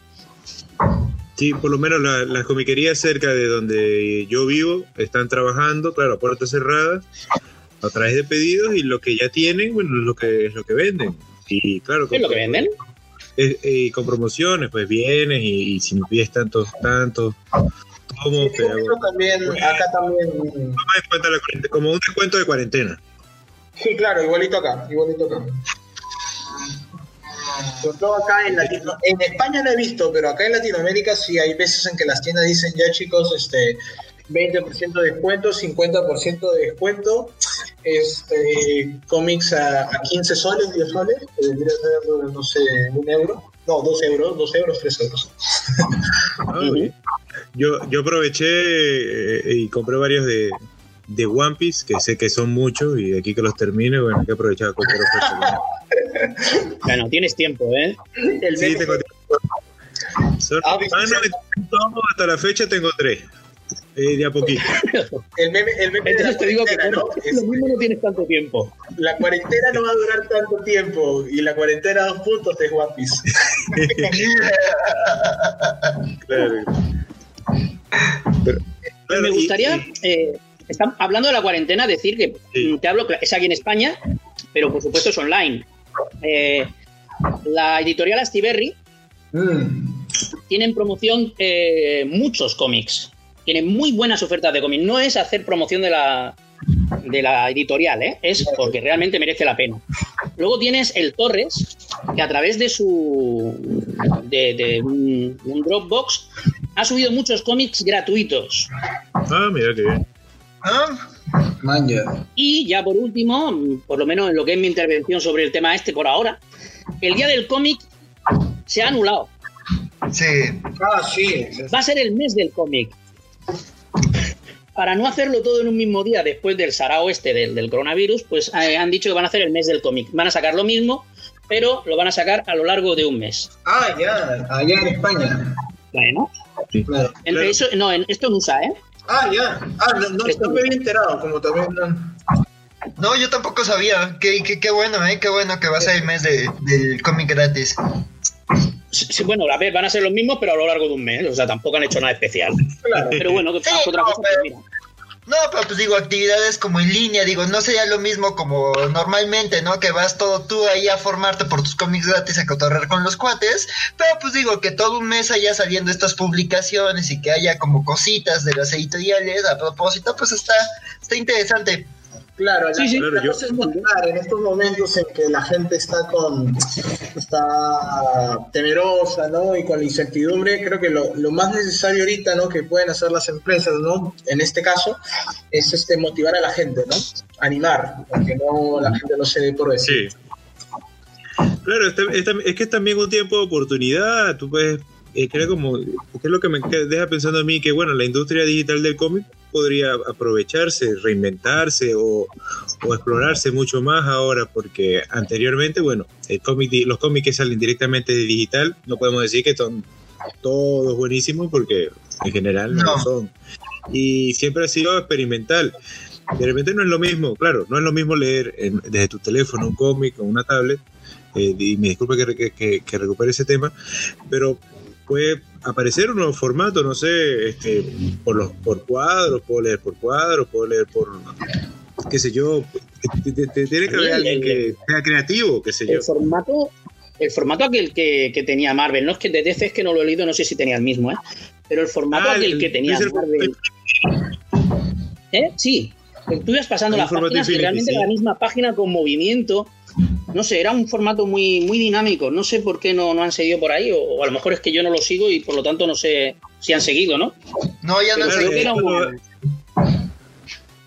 Sí, por lo menos la- las comiquerías cerca de donde yo vivo están trabajando, claro, a puertas cerradas, a través de pedidos y lo que ya tienen, bueno, es lo que es lo que venden. Y claro, ¿Qué es lo que venden? eh, eh, con promociones, pues vienes y, y si me pides tantos, tantos, tomos, Sí, también, acá también. toma en cuenta la cuarentena, como un descuento de cuarentena. Sí, claro, igualito acá, igualito acá. Sobre todo acá en Latino, en España no he visto, pero acá en Latinoamérica sí hay veces en que las tiendas dicen ya chicos, este 20% de descuento, 50% de descuento, este cómics a, a 15 soles, 10 soles, que vendría a ser, no sé, un euro. No, dos euros, dos euros, tres euros. Yo, yo aproveché eh, y compré varios de, de One Piece, que sé que son muchos, y de aquí que los termine, bueno, hay que aprovechar a comprar ofertas. Bueno, tienes tiempo, ¿eh? El Sí, tengo tiempo. Son Ah, no, hasta la fecha tengo tres. Eh, de a poquito. el meme, el meme Entonces la te digo que ¿no? Es- lo mismo no tienes tanto tiempo. la cuarentena no va a durar tanto tiempo y la cuarentena dos puntos es One Piece. Claro. Pero- claro, Me gustaría, y- eh, están hablando de la cuarentena, decir que Sí. te hablo, es aquí en España, pero por supuesto es online. Eh, la editorial Astiberri Mm. tiene en promoción eh, muchos cómics. Tiene muy buenas ofertas de cómics. No es hacer promoción de la, de la editorial, ¿eh? es porque realmente merece la pena. Luego tienes el Torres, que a través de su de, de un, un Dropbox ha subido muchos cómics gratuitos. Ah, mira que bien. Ah, Man, ya. Y ya por último, por lo menos en lo que es mi intervención sobre el tema este por ahora, el día del cómic se ha anulado. sí. Ah, sí. Va a ser el mes del cómic. Para no hacerlo todo en un mismo día después del sarao este del, del coronavirus, pues eh, han dicho que van a hacer el mes del cómic. Van a sacar lo mismo, pero lo van a sacar a lo largo de un mes. Ah, ya, allá en España. Bueno, Claro. entre Claro. eso, no, en, esto no usa, ¿eh? Ah, ya. Ah, no, no, no me había enterado, como también. no. No, yo tampoco sabía. Qué, qué, qué bueno, ¿eh? Qué bueno que va a ser el mes de, del cómic gratis. Sí, bueno, a ver, van a ser los mismos, pero a lo largo de un mes. O sea, tampoco han hecho nada especial. Claro. Pero bueno, que Sí, otra no, cosa, pues pero- mira. No, pero pues digo, actividades como en línea, digo, no sería lo mismo como normalmente, ¿no? Que vas todo tú ahí a formarte por tus cómics gratis a cotorrear con los cuates, pero pues digo, que todo un mes haya saliendo estas publicaciones y que haya como cositas de las editoriales a propósito, pues está, está interesante. Claro, la, Sí, sí. la Claro, yo- cosa es motivar en estos momentos en que la gente está con está temerosa, ¿no? Y con la incertidumbre, creo que lo, lo más necesario ahorita, ¿no? Que pueden hacer las empresas, ¿no? En este caso, es este motivar a la gente, ¿no? Animar, para que no la gente no se dé por decir. Sí. Claro, este- es que es también un tiempo de oportunidad. Tú puedes, eh, creo como, porque es lo que me deja pensando a mí, que bueno, la industria digital del cómic podría aprovecharse, reinventarse o, o explorarse mucho más ahora, porque anteriormente, bueno, el cómic, los cómics que salen directamente de digital, no podemos decir que son todos buenísimos, porque en general no, No. son. Y siempre ha sido experimental. De repente no es lo mismo, claro, no es lo mismo leer en- desde tu teléfono un cómic o una tablet, eh, y me disculpa que- que recupere ese tema, pero puede aparecer un nuevo formato, no sé, este, por los por cuadros, puedo leer por cuadros, puedo leer por, qué sé yo, tiene que haber alguien que sea creativo, qué sé yo. El formato, el formato aquel que, que tenía Marvel, no es que de DC es que no lo he leído, no sé si tenía el mismo, ¿eh? Pero el formato Ah, aquel el- que tenía el- Marvel. ¿Eh? Sí. Tú ibas pasando y Infinity, realmente sí. la misma página con movimiento. No sé, era un formato muy, muy dinámico. No sé por qué no, no han seguido por ahí, o, a lo mejor es que yo no lo sigo y por lo tanto no sé si han seguido, ¿no? No, ya no han seguido.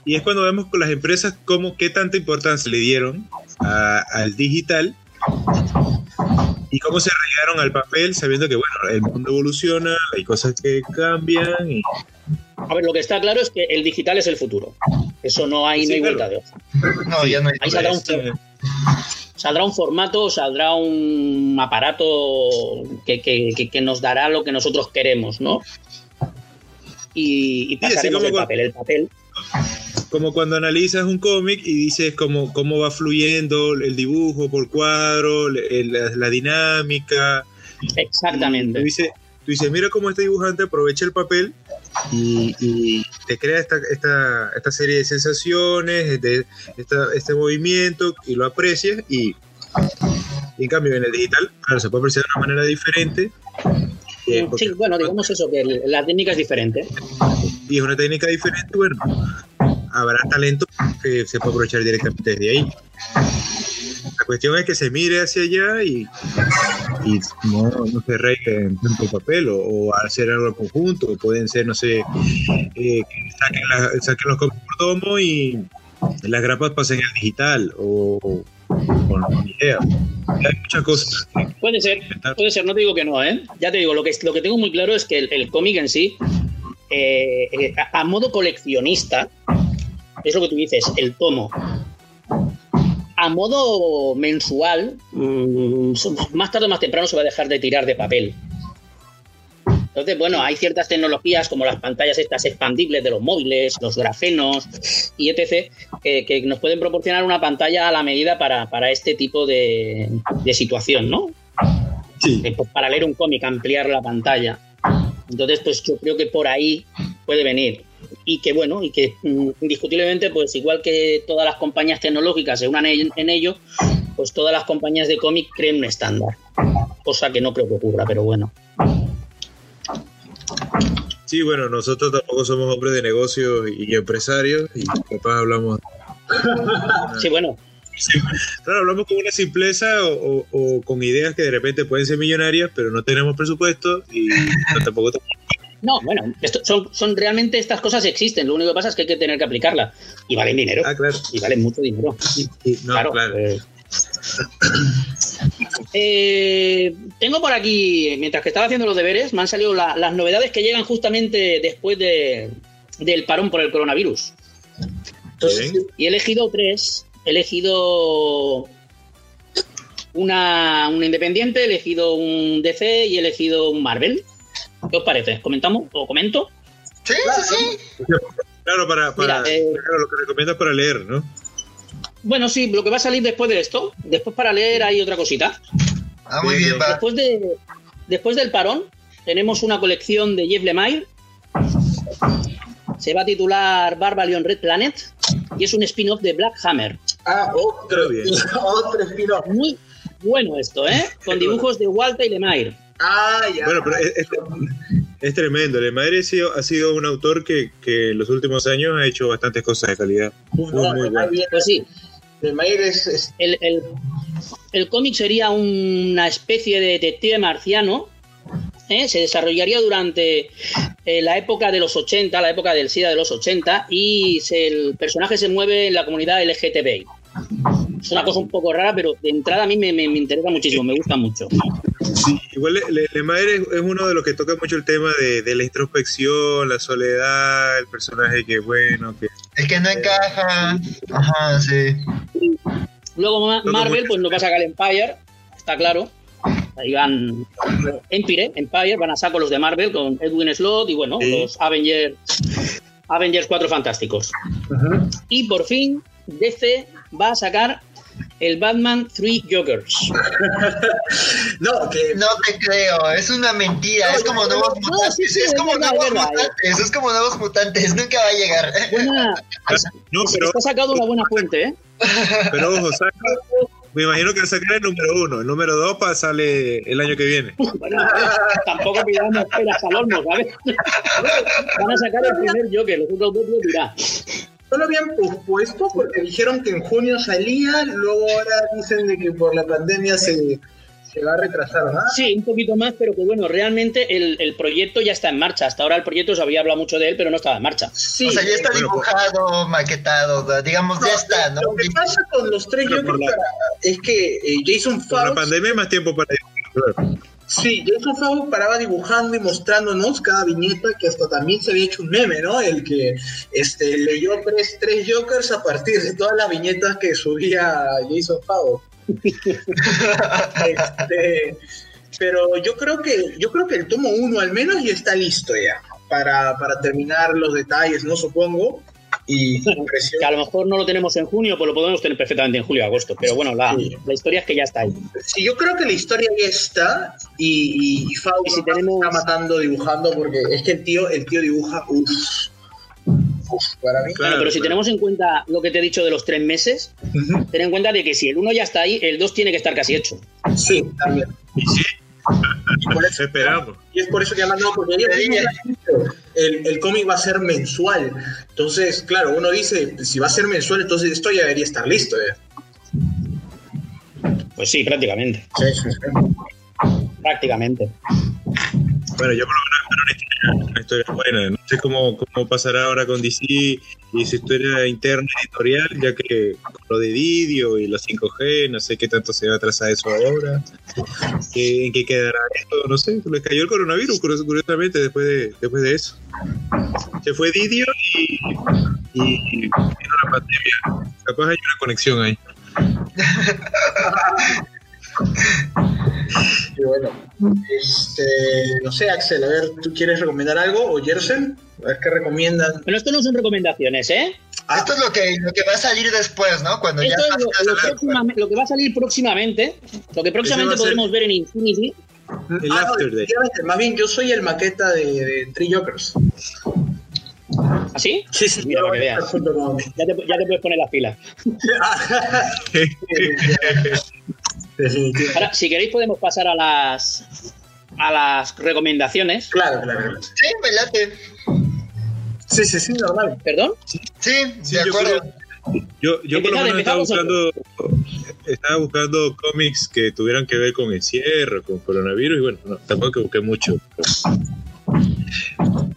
Y es cuando vemos con las empresas cómo, qué tanta importancia le dieron al digital y cómo se arraigaron al papel sabiendo que, bueno, el mundo evoluciona, hay cosas que cambian. Y... A ver, lo que está claro es que el digital es el futuro. Eso no hay, sí, vuelta de hoja. No, ya no hay. Ahí saldrá un, saldrá un formato, saldrá un aparato que, que, que, nos dará lo que nosotros queremos, ¿no? Y, y pasaremos el papel. El papel como cuando analizas un cómic y dices cómo, cómo va fluyendo el dibujo por cuadro, la, dinámica. Exactamente. Tú dices, tú dices, mira cómo este dibujante aprovecha el papel y, te crea esta, esta, esta, serie de sensaciones, de este movimiento y lo aprecias y, en cambio en el digital, claro, se puede apreciar de una manera diferente. Eh, sí, bueno, digamos eso, que la técnica es diferente. Y es una técnica diferente, bueno, habrá talento que se puede aprovechar directamente desde ahí. La cuestión es que se mire hacia allá y, y no, no, se reique en tanto papel o, hacer algo en conjunto. Pueden ser, no sé, eh, que saquen, los copias por domo y las grapas pasen al digital o, con idea. Hay muchas cosas. Puede ser, puede ser, no te digo que no, ¿eh? Ya te digo, lo que, lo que tengo muy claro es que el, cómic en sí, eh, eh, a modo coleccionista, es lo que tú dices, el tomo. A modo mensual, mm, más tarde o más temprano se va a dejar de tirar de papel. Entonces, bueno, hay ciertas tecnologías como las pantallas estas expandibles de los móviles, los grafenos y etc., que, nos pueden proporcionar una pantalla a la medida para, este tipo de, situación, ¿no? Sí. Eh, pues para leer un cómic, ampliar la pantalla. Entonces, pues yo creo que por ahí puede venir y que bueno, y que mm, indiscutiblemente, pues igual que todas las compañías tecnológicas se unan en, ello, pues todas las compañías de cómic creen un estándar, cosa que no creo que ocurra, pero bueno. Sí, bueno, nosotros tampoco somos hombres de negocios y empresarios y capaz hablamos... sí, bueno, claro, hablamos con una simpleza o, con ideas que de repente pueden ser millonarias, pero no tenemos presupuesto y tampoco no, bueno, son, son, realmente estas cosas existen. Lo único que pasa es que hay que tener que aplicarlas. Y valen dinero. Ah, claro. Y valen mucho dinero. claro. Eh. Eh, tengo por aquí, mientras que estaba haciendo los deberes, me han salido las novedades que llegan justamente después de, del parón por el coronavirus. y he elegido tres. He elegido una, una independiente, he elegido un DC y he elegido un Marvel. ¿Qué os parece? ¿Comentamos o comento? Sí, sí, sí. Claro, para, para eh, lo que recomiendas para leer, ¿no? Bueno, sí, lo que va a salir después de esto. Después para leer hay otra cosita. Ah, muy bien, va. Después, de, después del parón, tenemos una colección de Jeff Lemire. Se va a titular Barbarian Red Planet y es un spin-off de Black Hammer. Ah, otro, otro spin-off. Muy bueno esto, ¿eh? Con dibujos de Walter y Lemire. Ah, ya. Bueno, pero es, tremendo. Le Madre ha sido, un autor que, en los últimos años ha hecho bastantes cosas de calidad. Muy, muy, bueno. Pues sí. es, El, el, cómic sería una especie de detective marciano. ¿eh? Se desarrollaría durante eh, la época de los 80, la época del SIDA de los 80, y el personaje se mueve en la comunidad LGTBI. Es una cosa un poco rara, pero de entrada a mí me, me, interesa muchísimo, me gusta mucho. Sí, igual Le, Le, es, uno de los que toca mucho el tema de, la introspección, la soledad, el personaje que bueno, que... Es que no encaja. Ajá, sí. Luego Marvel, pues nos va a sacar Empire, está claro. Ahí van Empire, Empire, van a sacar los de Marvel con Edwin Slot y bueno, los Avengers, Avengers 4 fantásticos. Y por fin, DC va a sacar el Batman Three Jokers. no, que... no te creo, es una mentira, es como nuevos mutantes, es como nuevos mutantes, es como nuevos mutantes, nunca va a llegar. Buena, no, pero... Está sacado una buena fuente, ¿eh? Pero ojo, saca, me imagino que va a sacar el número uno, el número dos para sale el año que viene. Bueno, tampoco pidamos esperas al horno, ¿sabes? Van a sacar el primer Joker, los otros dos lo dirá. No lo habían pospuesto porque dijeron que en junio salía, luego ahora dicen de que por la pandemia se, se va a retrasar, ¿verdad? Sí, un poquito más, pero que bueno, realmente el, el proyecto ya está en marcha. Hasta ahora el proyecto se había hablado mucho de él, pero no estaba en marcha. Sí, o sea, ya está bueno, dibujado, maquetado, digamos, ya está, ¿no? Lo que pasa con los tres Jokers la- es que eh, Jason Por la Fawkes pandemia hay más tiempo para dibujar. Sí, Jason Fawkes paraba dibujando y mostrándonos cada viñeta que hasta también se había hecho un meme, ¿no? El que este, leyó tres, tres Jokers a partir de todas las viñetas que subía Jason Fawkes. Este, pero yo creo que yo creo que el tomo 1 al menos ya está listo ya para, para terminar los detalles, ¿no? Supongo. Y. Que a lo mejor no lo tenemos en junio, pues lo podemos tener perfectamente en julio o agosto. Pero bueno, la, Sí. la historia es que ya está ahí. Sí, yo creo que la historia ya está y, y, y Fausto Y si tenemos- está matando dibujando porque es que el tío, el tío dibuja, uff, uf, para mí. Claro, Bueno, pero si claro. tenemos en cuenta lo que te he dicho de los tres meses, ten en cuenta de que si el uno ya está ahí, el dos tiene que estar casi hecho. Sí, también. Y sí, por eso, esperamos. y es por eso que ha mandado, porque el, el cómic va a ser mensual. Entonces, claro, uno dice, si va a ser mensual, entonces esto ya debería estar listo. ya. Pues sí, prácticamente. Sí, sí, sí. Prácticamente. Bueno, yo por lo menos una historia, buena. No sé cómo, cómo pasará ahora con DC y su historia interna editorial, ya que lo de Didio y los 5G, no sé qué tanto se va a atrasar eso ahora. ¿Qué- ¿En qué quedará esto? No sé, les cayó el coronavirus, curios- curiosamente, después de, después de eso. Se fue Didio y, y, y vino la pandemia. Capaz hay una conexión ahí. Y bueno, este, no sé, Axel, a ver, ¿tú quieres recomendar algo? ¿O Jersen? A ver qué recomiendan. Pero esto no son recomendaciones, ¿eh? Esto es lo que, lo que va a salir después, ¿no? Cuando ya Esto es lo, lo próxima- lo que va a salir próximamente, lo que próximamente ser- podremos ver en Infinity. El Ah, After Day. más bien yo soy el maqueta de, de Three Jokers. ¿Así? Sí, sí, Mira, que veas. Ya te, ya te puedes poner las pilas. Definitivamente. Ahora, si queréis, podemos pasar a las a las recomendaciones. Claro, claro, claro. Sí, me late. Sí, sí, sí, normal. ¿Perdón? Sí, Sí, de yo acuerdo. Yo, yo por lo menos estaba buscando, estaba buscando cómics que tuvieran que ver con el cierre, con coronavirus, y bueno, no, tampoco que busqué mucho.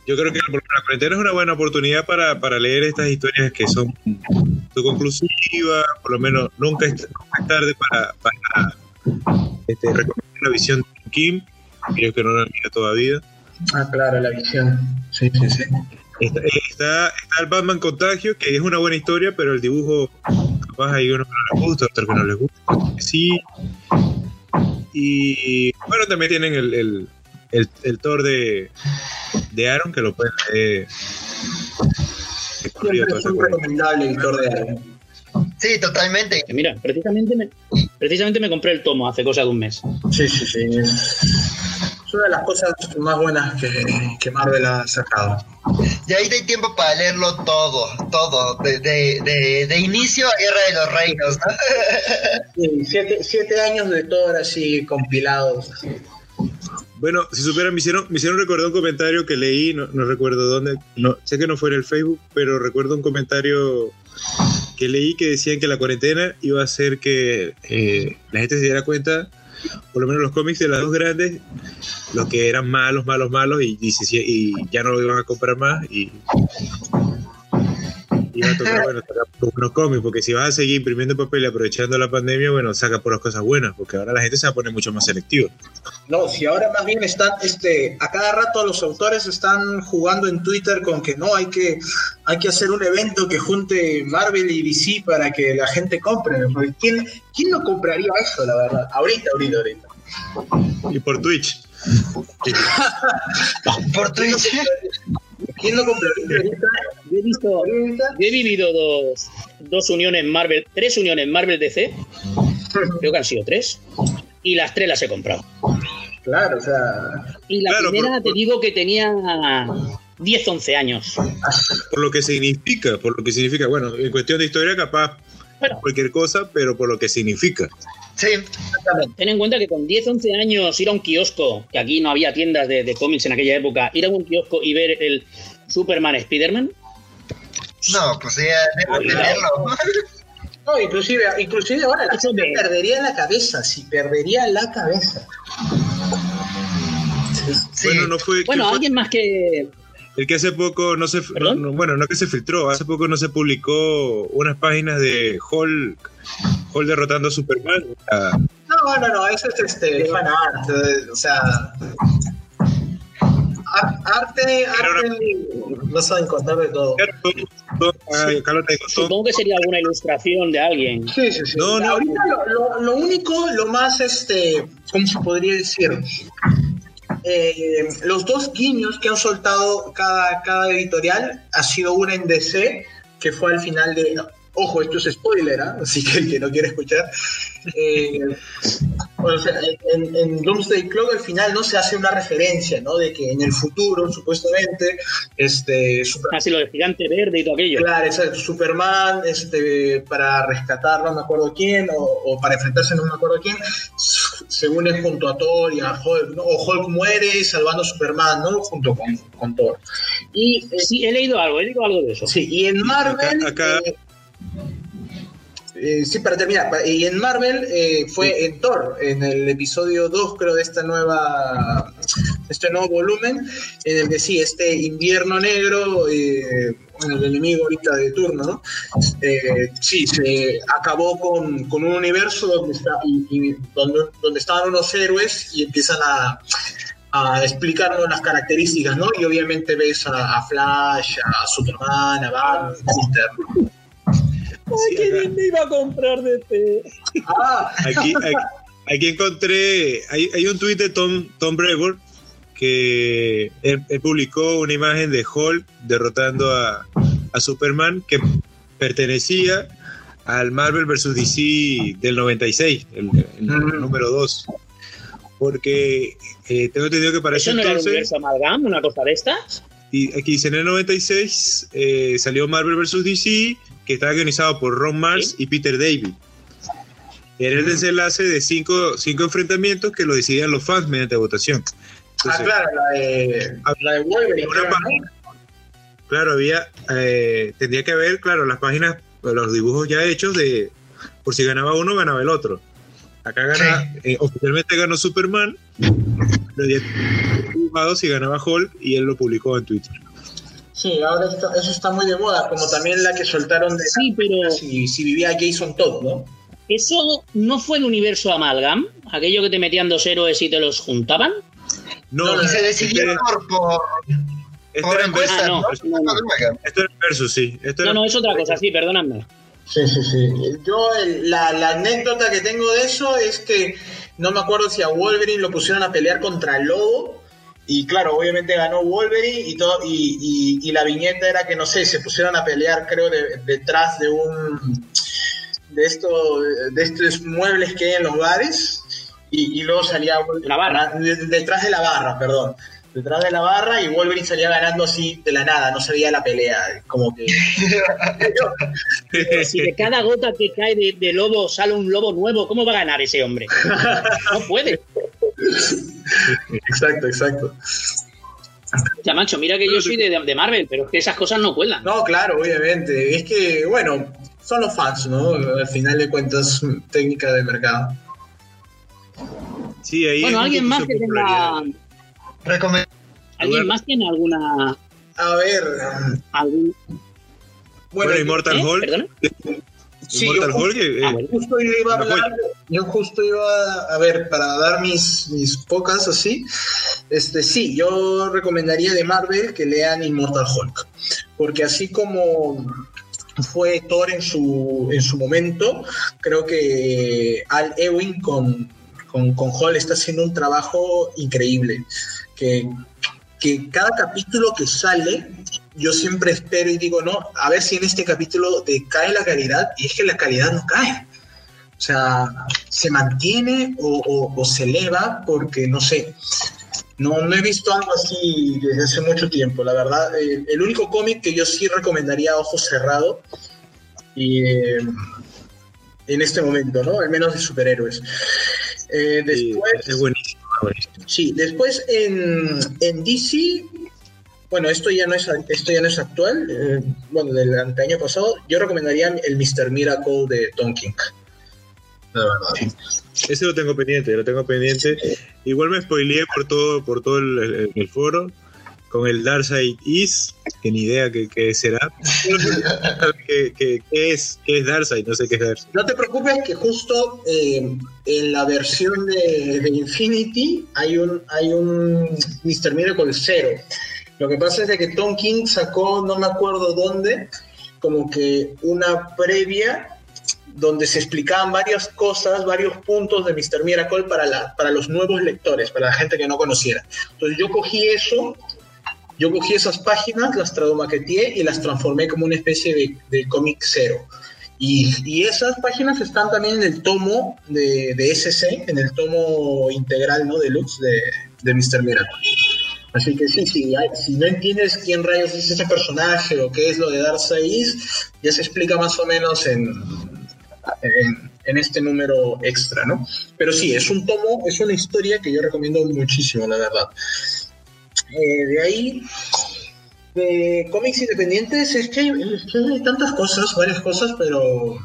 Yo creo que la cuarentena es una buena oportunidad para, para leer estas historias que son conclusivas, por lo menos nunca es, tarde para, para este, recomendar la visión de Kim, creo que no la leído todavía. Ah, claro, la visión. Sí, sí, sí. Está, está, está el Batman Contagio, que es una buena historia, pero el dibujo, capaz hay unos que no les gusta, otros que no les gusta. Sí. Y bueno, también tienen el, el, el, el Thor de, de Aaron, que lo pueden leer. Siempre es cosa. recomendable editor de Alien. Sí, totalmente. Que Mira, precisamente me, precisamente me compré el tomo hace cosa de un mes. Sí, sí, sí. Es una de las cosas más buenas que, que Marvel ha sacado. Y ahí hay tiempo para leerlo todo, todo, de, de, de, de inicio a Guerra de los Reinos, ¿no? Sí, siete, siete años de Thor así compilados. Bueno, si supieran, me hicieron, me hicieron recordar un comentario que leí, no, no recuerdo dónde, no, sé que no fue en el Facebook, pero recuerdo un comentario que leí que decían que la cuarentena iba a hacer que eh, la gente se diera cuenta, por lo menos los cómics de las dos grandes, los que eran malos, malos, malos, y, y ya no lo iban a comprar más, y iba a tocar, bueno, sacar buenos cómics, porque si vas a seguir imprimiendo papel y aprovechando la pandemia, bueno, saca por las cosas buenas, porque ahora la gente se va a poner mucho más selectiva. No, si ahora más bien están, este, a cada rato los autores están jugando en Twitter con que no, hay que, hay que hacer un evento que junte Marvel y DC para que la gente compre. Porque ¿Quién, quién no compraría eso, la verdad? Ahorita, ahorita, ahorita. Y por Twitch. Por Twitch. ¿Quién no compraría ahorita? Yo he visto, yo he vivido dos, dos uniones Marvel, tres uniones Marvel DC, creo que han sido tres, y las tres las he comprado. Claro, o sea, Y la Claro, primera por- por- te digo que tenía 10, 11 años. por lo que significa, por lo que significa, bueno, en cuestión de historia capaz Bueno, cualquier cosa, pero por lo que significa. Sí, exactamente. ten en cuenta que con 10, 11 años ir a un kiosco, que aquí no había tiendas de, de cómics en aquella época, ir a un kiosco y ver el Superman Spider-Man, No, pues ya debo tenerlo. No, inclusive, inclusive ahora la Eso gente de- perdería la cabeza, sí, perdería la cabeza. Sí. Bueno, no fue, Bueno, ¿quién fue alguien más que. El que hace poco no se, bueno, no que se filtró, hace poco no se publicó unas páginas de Hulk, Hulk derrotando a Superman. Ah, No, no, no, eso es este, fan art, o sea... ar- Arte, arte, no saben contar de todo. claro, todo- todo- Carlos te dijo, todo- Supongo que sería alguna ilustración de alguien. Sí, sí, sí. No, no. Ahorita lo, lo- lo único, lo más, este, ¿cómo se podría decir? Eh, los dos guiños que han soltado cada, cada editorial ha sido una en DC, que fue al final de... Ojo, esto es spoiler, ¿ah? así que el que no quiere escuchar. eh, o sea, en, en Doomsday Clock al final no se hace una referencia, ¿no? De que en el futuro, supuestamente, este, Superman Así lo de gigante verde y todo aquello. Claro, exacto. Superman, este, para rescatar no me acuerdo quién, o, o para enfrentarse no me acuerdo quién, se une junto a Thor y a Hulk, ¿no? O Hulk muere salvando a Superman, ¿no? Junto con, con Thor. Y, eh, Sí, he leído algo, he leído algo de eso. sí, y en Marvel... Acá- acá- eh, eh, sí, para terminar, y en Marvel eh, fue en Thor, en el episodio 2, creo, de esta nueva, este nuevo volumen, en el que sí, este invierno negro, eh, bueno, el enemigo ahorita de turno, ¿no? Sí, se acabó con, con un universo donde, está, y- y donde, donde estaban unos héroes y empiezan a, a explicarnos las características, ¿no? Y obviamente ves a, a Flash, a Superman, a Batman, Peter. Ay, qué bien me iba a comprar de este. Ah, Aquí, aquí, aquí encontré, hay, hay un tuit de Tom, Tom Brevoort que él, él publicó una imagen de Hulk derrotando a, a Superman que pertenecía al Marvel vs. DC del 96, el, el número 2. Porque eh, tengo entendido que para ese ¿Eso no era el entonces, universo Amalgam, una cosa de estas? y aquí dice en el 96 eh, salió Marvel vs. DC, que estaba organizado por Ron Mars y Peter David. Era el desenlace de cinco, cinco enfrentamientos que lo decidían los fans mediante votación. ah, claro, la de, la de Wolverine. Página. Claro, había, eh, tendría que haber, claro, las páginas, los dibujos ya hechos de, por si ganaba uno, ganaba el otro. Acá gana, eh, oficialmente ganó Superman, dibujados y ganaba Hulk y él lo publicó en Twitter. ¿No? Sí, ahora esto- eso está muy de moda, como también la que soltaron de Sí, pero si, si vivía Jason Todd, ¿no? eso no fue el universo Amalgam, aquello que te metían dos héroes y te los juntaban. No, Y se decidió por, por, por era en versus, Ah, no, ¿no? no, no. esto era en versus, sí. Esto No, era- no, es otra cosa, sí, perdóname. Sí, sí, sí. Yo, el- la, la anécdota que tengo de eso es que no me acuerdo si a Wolverine lo pusieron a pelear contra el Lobo. Y claro, obviamente ganó Wolverine y todo y, y- y la viñeta era que no sé, se pusieron a pelear creo de- detrás de un de esto de estos muebles que hay en los bares y, y luego salía La barra. de- detrás de la barra, perdón. Detrás de la barra y Wolverine salía ganando así de la nada, no se veía la pelea, como que Si de cada gota que cae de, de lobo sale un lobo nuevo, ¿cómo va a ganar ese hombre? No puede. Exacto, exacto. Ya, macho, mira que yo soy de, de Marvel, pero es que esas cosas no cuelan. No, claro, obviamente. Es que, bueno, son los fans, ¿no? Al final de cuentas, técnica de mercado. Sí, ahí Bueno, alguien más que tenga. Recomend- ¿Alguien más tiene alguna. A ver, algún. bueno, Bueno, Immortal ¿Eh? Hulk. ¿Perdona? Sí, yo, Hulk, eh, Ah, justo iba a hablar, yo justo iba a ver, para dar mis, mis pocas así, este sí, yo recomendaría de Marvel que lean Immortal Hulk, porque así como fue Thor en su, en su momento, creo que Al Ewing con, con, con Hulk está haciendo un trabajo increíble, que, que cada capítulo que sale, yo siempre espero y digo, no, a ver si en este capítulo te cae la calidad, y es que la calidad no cae. O sea, se mantiene o, o- o se eleva porque, no sé, no, no he visto algo así desde hace mucho tiempo, la verdad. Eh, el único cómic que yo sí recomendaría a ojos cerrados y, eh, en este momento, ¿no? Al menos de superhéroes. Eh, Sí, después, es buenísimo. buenísimo. Sí, después en, en DC, bueno, esto ya no es, esto ya no es actual, eh, bueno, del año pasado, yo recomendaría el Mr. Miracle de Tom King. La verdad. Ese lo tengo pendiente, lo tengo pendiente. Igual me spoileé por todo, por todo el, el- el foro con el Darkseid Is, que ni idea que, que será. ¿Qué, qué, qué es? ¿Qué es Darkseid? No sé qué es Darkseid. No te preocupes que justo eh, en la versión de, de Infinity hay un, hay un Mr. Miracle cero. Lo que pasa es de que Tom King sacó, no me acuerdo dónde, como que una previa donde se explicaban varias cosas, varios puntos de Mr. Miracle para, la, para los nuevos lectores, para la gente que no conociera. Entonces yo cogí eso, yo cogí esas páginas, las tradumaqueteé y las transformé como una especie de, de cómic cero. Y, y esas páginas están también en el tomo de, de SC, en el tomo integral ¿no? deluxe de, de Mr. Miracle. Así que sí, sí, si no entiendes quién rayos es ese personaje o qué es lo de Darkseid, ya se explica más o menos en, en, este número extra, ¿no? Pero sí, es un tomo, es una historia que yo recomiendo muchísimo, la verdad. Eh, de ahí, de cómics independientes, es que, hay, tantas cosas, varias cosas, pero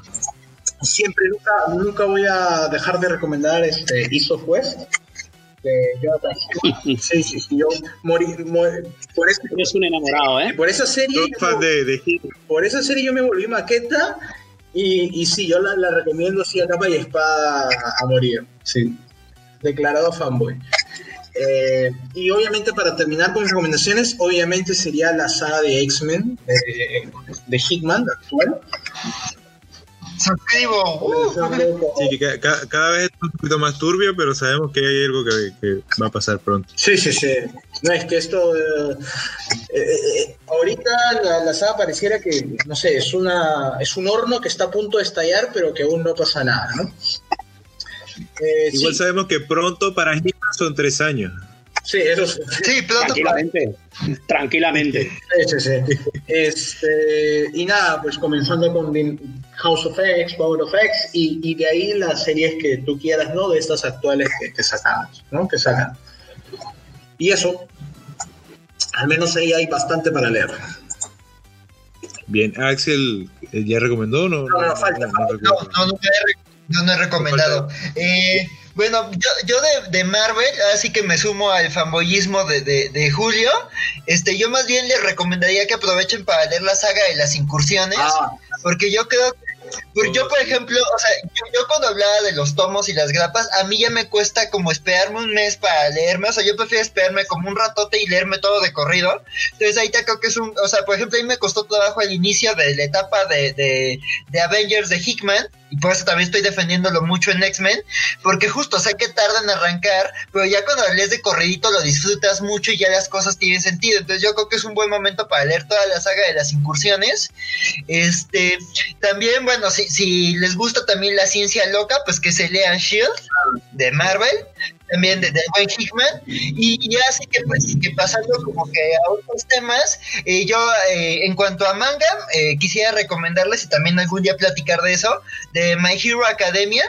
siempre, nunca, nunca voy a dejar de recomendar este East of. De Jonathan Hickman. Sí, sí, sí, yo morí, morí- por, Eres un enamorado, ¿eh? por esa serie. Fan de, de por esa serie yo me volví maqueta y, y sí, yo la, la recomiendo así a capa y espada a morir. Sí, declarado fanboy. Eh, y obviamente para terminar con mis recomendaciones, obviamente sería la saga de X-Men eh, de Hickman actual. Suscribo. Uh, Sí, que ca- ca- cada vez es un poquito más turbio, pero sabemos que hay algo que, que va a pasar pronto. Sí, sí, sí. No, es que esto. eh, eh, eh, ahorita la, la saga pareciera que, no sé, es, una, es un horno que está a punto de estallar, pero que aún no pasa nada, ¿no? Eh, Igual sí, sabemos que pronto para Hitman son tres años. Sí, eso sí. sí. Tranquilamente. Tranquilamente. Sí, sí, sí. Este, y nada, pues comenzando con The House of X, Power of X, y, y de ahí las series que tú quieras, ¿no? De estas actuales que, que sacamos, ¿no? Que sacan. Y eso, al menos ahí hay bastante para leer. Bien, Axel ya recomendó o no? No, no, falta, No, no, no, no, no he recomendado. Eh, bueno, yo, yo de, de Marvel, así que me sumo al fanboyismo de, de, de Julio. Este, yo más bien les recomendaría que aprovechen para leer la saga de las incursiones, Ah, porque yo creo que Porque yo, por ejemplo, o sea, yo, yo cuando hablaba de los tomos y las grapas, a mí ya me cuesta como esperarme un mes para leerme, o sea, yo prefiero esperarme como un ratote y leerme todo de corrido. Entonces ahí te creo que es un, o sea, por ejemplo, a mí me costó trabajo el inicio de la etapa de, de, de Avengers de Hickman, y por eso también estoy defendiéndolo mucho en X-Men, porque justo sé que tarda en arrancar, pero ya cuando lees de corridito lo disfrutas mucho y ya las cosas tienen sentido. Entonces yo creo que es un buen momento para leer toda la saga de las incursiones. Este, también, bueno, si, si les gusta también la ciencia loca, pues que se lean Shield de Marvel, también de, de buen Hickman, y ya así que pues pasando como que a otros temas, eh, yo eh, en cuanto a manga, eh, quisiera recomendarles y también algún día platicar de eso, de My Hero Academia,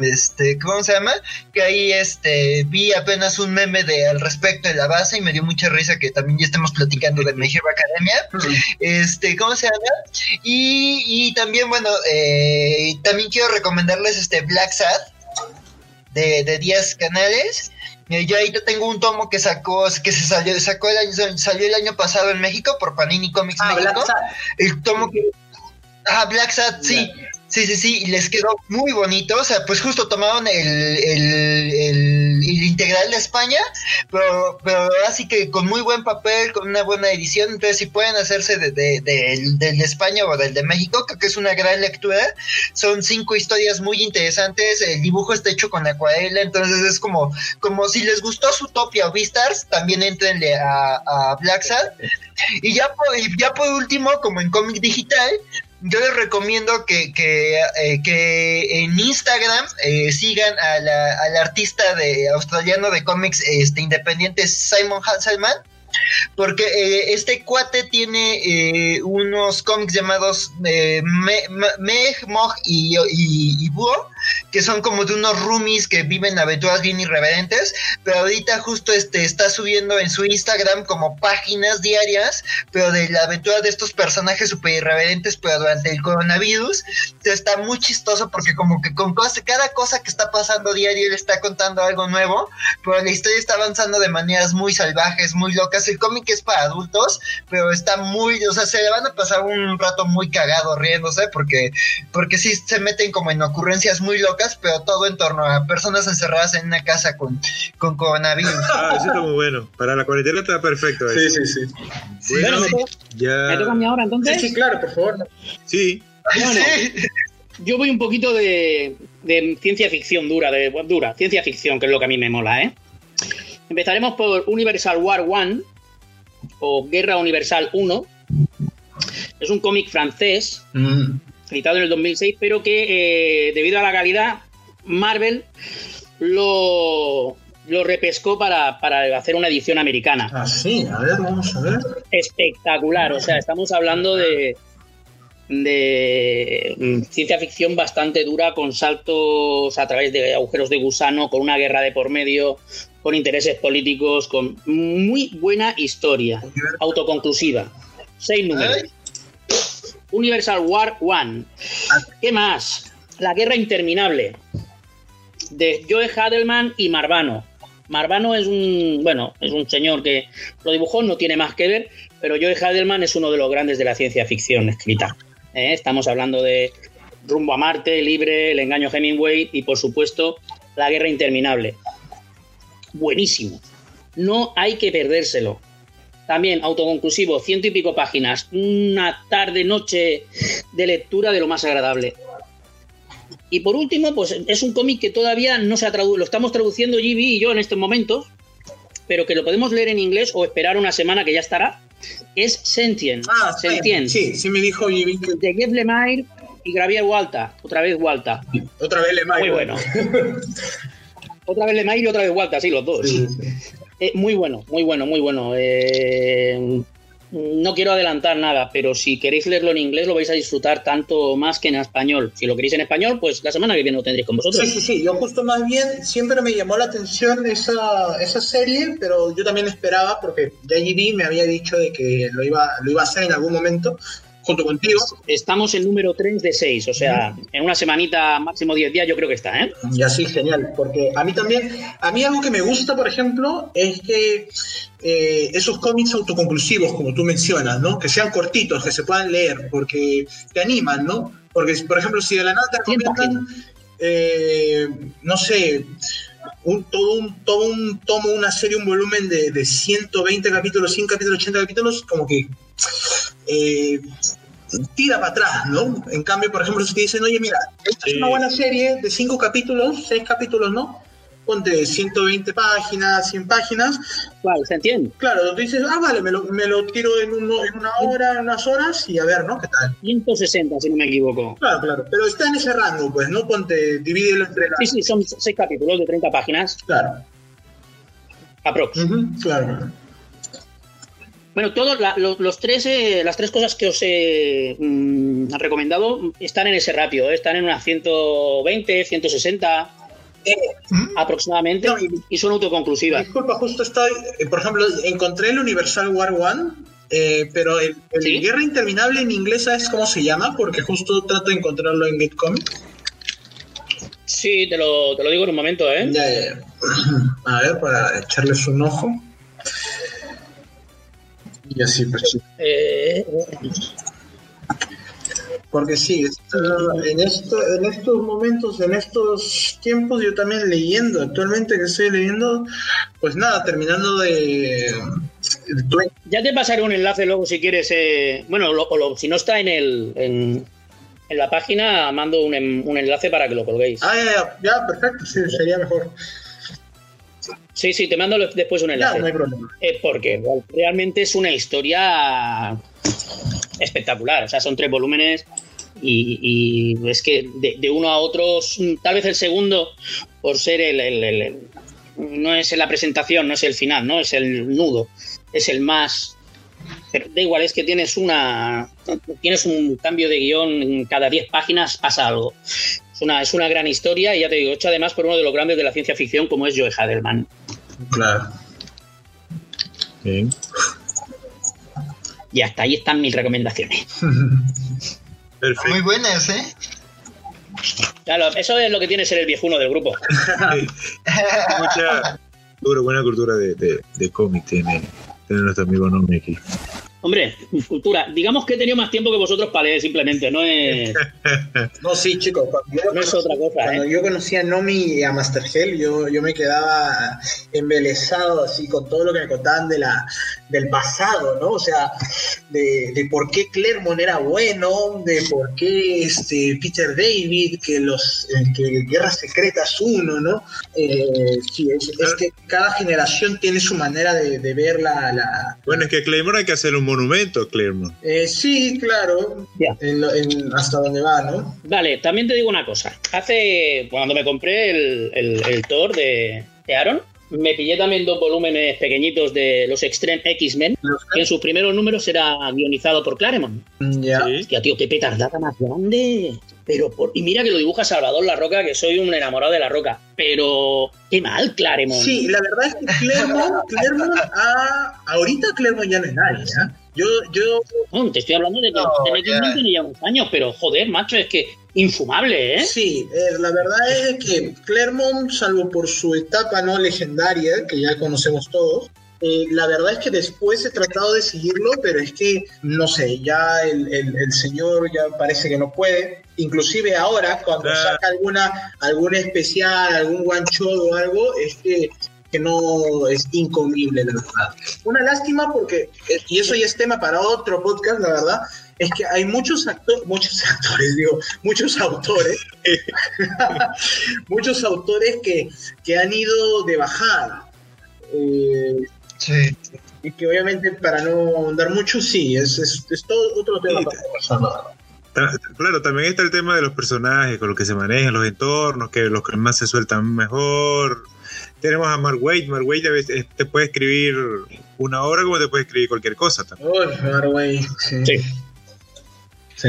este, ¿cómo se llama? Que ahí este vi apenas un meme de al respecto de la base y me dio mucha risa que también ya estemos platicando de My Hero Academia. Este, ¿cómo se llama? Y, y también, bueno, eh, también quiero recomendarles este Black Sad de, de 10 canales. Eh, yo ahí tengo un tomo que sacó, que se salió, sacó el año, salió el año pasado en México por Panini Comics Ah, México. Black Sad. El tomo que. Ah, Black Sad, sí. Sí, sí, sí, les quedó muy bonito. O sea, pues justo tomaron el, el, el, el integral de España, pero, pero así que con muy buen papel, con una buena edición. Entonces, si pueden hacerse de, de- del- del de España o del de México, creo que es una gran lectura. Son cinco historias muy interesantes. El dibujo está hecho con acuarela, entonces es como, como si les gustó Zootopia o Beastars, también entrenle a, a Black Sad. Y ya por, ya por último, como en cómic digital, yo les recomiendo que, que, eh, que en Instagram eh, sigan a la- al artista de australiano de cómics este, independiente Simon Hasselman. Porque eh, este cuate tiene eh, unos cómics llamados eh, Me- Me- Meg, Mog y, y, y Búho, que son como de unos roomies que viven aventuras bien irreverentes, pero ahorita justo este está subiendo en su Instagram como páginas diarias, pero de la aventura de estos personajes super irreverentes, pero durante el coronavirus, está muy chistoso porque como que con cada cosa que está pasando diario él está contando algo nuevo, pero la historia está avanzando de maneras muy salvajes, muy locas. El cómic es para adultos, pero está muy, o sea, se le van a pasar un rato muy cagado riéndose porque porque sí se meten como en ocurrencias muy locas, pero todo en torno a personas encerradas en una casa con, con coronavirus. Ah, eso está muy bueno. Para la cuarentena está perfecto. Sí, sí, sí. Bueno, ¿me, toca, ya. ¿me toca a mí ahora entonces? Sí, sí, claro, por favor. Sí. Bueno, yo voy un poquito de, de ciencia ficción dura, de dura, ciencia ficción, que es lo que a mí me mola, ¿eh? Empezaremos por Universal War One o Guerra Universal 1. Es un cómic francés, Mm. Editado en el 2006, pero que eh, debido a la calidad, Marvel lo, lo repescó para, para hacer una edición americana. Ah, sí, a ver, vamos a ver. espectacular. O sea, estamos hablando de, de mm, ciencia ficción bastante dura, con saltos a través de agujeros de gusano, con una guerra de por medio, con intereses políticos, con muy buena historia, autoconclusiva. Seis números. Universal War One. ¿Qué más? La guerra interminable. De Joe Hadelman y Marvano. Marvano es un, bueno, es un señor que lo dibujó, no tiene más que ver, pero Joe Hadelman es uno de los grandes de la ciencia ficción escrita. ¿eh? Estamos hablando de Rumbo a Marte, Libre, El engaño Hemingway y, por supuesto, La guerra interminable. Buenísimo. No hay que perdérselo. También autoconclusivo, ciento y pico páginas. Una tarde-noche de lectura de lo más agradable. Y por último, pues es un cómic que todavía no se ha traducido. Lo estamos traduciendo GB y yo en estos momentos, pero que lo podemos leer en inglés o esperar una semana que ya estará. Es Sentient. Ah, Sentient. sí, sí me dijo Jimmy que De Jeff Lemire y Gravier Walta. Otra vez Walta. otra vez le mando. Muy bueno. otra vez Lemire y otra vez Walta, sí, los dos. Sí, sí. Eh, muy bueno, muy bueno, muy bueno. Eh, no quiero adelantar nada, pero si queréis leerlo en inglés lo vais a disfrutar tanto más que en español. Si lo queréis en español, pues la semana que viene lo tendréis con vosotros. Sí, sí, sí. Yo justo más bien siempre me llamó la atención esa, esa serie, pero yo también esperaba, porque JGB me había dicho de que lo iba, lo iba a hacer en algún momento, junto contigo. Estamos en número 3 de 6, o sea, en una semanita, máximo 10 días, yo creo que está, ¿eh? Y así, genial. Porque a mí también, a mí algo que me gusta, por ejemplo, es que eh, esos cómics autoconclusivos, como tú mencionas, ¿no? Que sean cortitos, que se puedan leer, porque te animan, ¿no? Porque, por ejemplo, si de la nada te recomiendan, eh, no sé, un, todo, un, todo un tomo, una serie, un volumen de, de 120 capítulos, 100 capítulos, 80 capítulos, como que eh, tira para atrás, ¿no? En cambio, por ejemplo, si te dicen, oye, mira, esta es una buena serie de 5 capítulos, 6 capítulos, ¿no? Ponte 120 páginas, 100 páginas, Claro, ¿se entiende? claro, tú dices, ah, vale, me lo, me lo tiro en, uno- en una hora, en unas horas y a ver, ¿no? ¿Qué tal? 160, si no me equivoco. Claro, claro, pero está en ese rango, pues, ¿no? Ponte, divídelo entre las... Sí, sí, son 6 capítulos de 30 páginas, Claro. aprox. Ujú, claro. Bueno, todos los, los tres, eh, las tres cosas que os he mm, recomendado están en ese ratio, ¿eh? están en unas 120, 160 aproximadamente no, y- y son autoconclusivas. Disculpa, justo estoy, eh, por ejemplo, encontré el Universal War One, eh, pero el, el ¿Sí? Guerra Interminable en inglés, ¿sabes cómo se llama? Porque justo trato de encontrarlo en Get Comics. Sí, te lo, te lo digo en un momento, ¿eh? Ya, ya, ya. A ver, para echarles un ojo. Y así, pues sí. Eh, Porque sí, está- en, esto, en estos momentos, en estos tiempos, yo también leyendo, actualmente que estoy leyendo, pues nada, terminando de... de- ya te pasaré un enlace luego si quieres. eh, bueno, lo- o lo- si no está en el en, en la página, mando un, un enlace para que lo colguéis. Ah, ya, ya, ya, perfecto, sí, sería mejor. Sí, sí, te mando después un enlace. no hay problema. Eh, porque realmente es una historia espectacular. O sea, son tres volúmenes y, y es que de, de uno a otro, mm, tal vez el segundo, por ser el, el- el- el- no es la presentación, no es el final, no es el nudo, es el más Da igual, es que tienes una. Tienes un cambio de guion cada 10 páginas, pasa algo. Es una, es una gran historia y ya te digo, hecha además por uno de los grandes de la ciencia ficción como es Joe Haderman. Claro. Bien. Y hasta ahí están mis recomendaciones. Perfecto. Muy buenas, ¿eh? Claro, eso es lo que tiene ser el viejuno del grupo. Mucha buena cultura de, de, de cómic tiene, tiene nuestro amigo Nomi aquí. Hombre, cultura. Digamos que he tenido más tiempo que vosotros para leer, simplemente. No es, No, sí, chicos. Cuando yo, no es otra cosa, cuando ¿eh? yo conocí a Nomi y a Master Hell, yo, yo me quedaba embelesado así con todo lo que me contaban de la, del pasado, ¿no? O sea, de, de por qué Clermont era bueno, de por qué este, Peter David, que los que Guerras Secretas 1, ¿no? Eh, sí, es, es que cada generación tiene su manera de, de ver la, la- Bueno, es que Claymore hay que hacer un monumento, Claremont. Eh, sí, claro, Ya. en lo- en- hasta donde va, ¿no? Vale, también te digo una cosa. Hace. Cuando me compré el, el, el Thor de, de Aaron, me pillé también dos volúmenes pequeñitos de los Extreme X-Men, que en sus primeros números era guionizado por Claremont. Ya. Sí. Hostia, tío, qué petardada más grande. Pero por... Y mira que lo dibuja Salvador La Roca, que soy un enamorado de La Roca. Pero qué mal, Claremont. Sí, la verdad es que Clermont ah, ahorita Clermont ya no es nadie, ¿ah? Yo, yo, No, te estoy hablando de que No, ya unos años, pero joder, macho, es que infumable, ¿eh? sí, eh, la verdad es que Clermont, salvo por su etapa no legendaria, que ya conocemos todos, eh, la verdad es que después he tratado de seguirlo, pero es que, no sé, ya el, el- el señor ya parece que no puede. Inclusive ahora, cuando saca alguna, algún especial, algún one shot o algo, es que, que no es incomible, la verdad. Una lástima porque, eh, y eso ya es tema para otro podcast, la verdad, es que hay muchos actores, muchos actores, digo, muchos autores, muchos autores que, que han ido de bajada. Eh, Sí. y que obviamente para no andar mucho, sí, es, es, es todo otro tema Sí, para Claro, también está el tema de los personajes, con los que se manejan, los entornos, que los que más se sueltan mejor. Tenemos a Mark Waid. Mark Waid a veces te puede escribir una obra como te puede escribir cualquier cosa también. Uy, Marway, sí. Sí. Sí.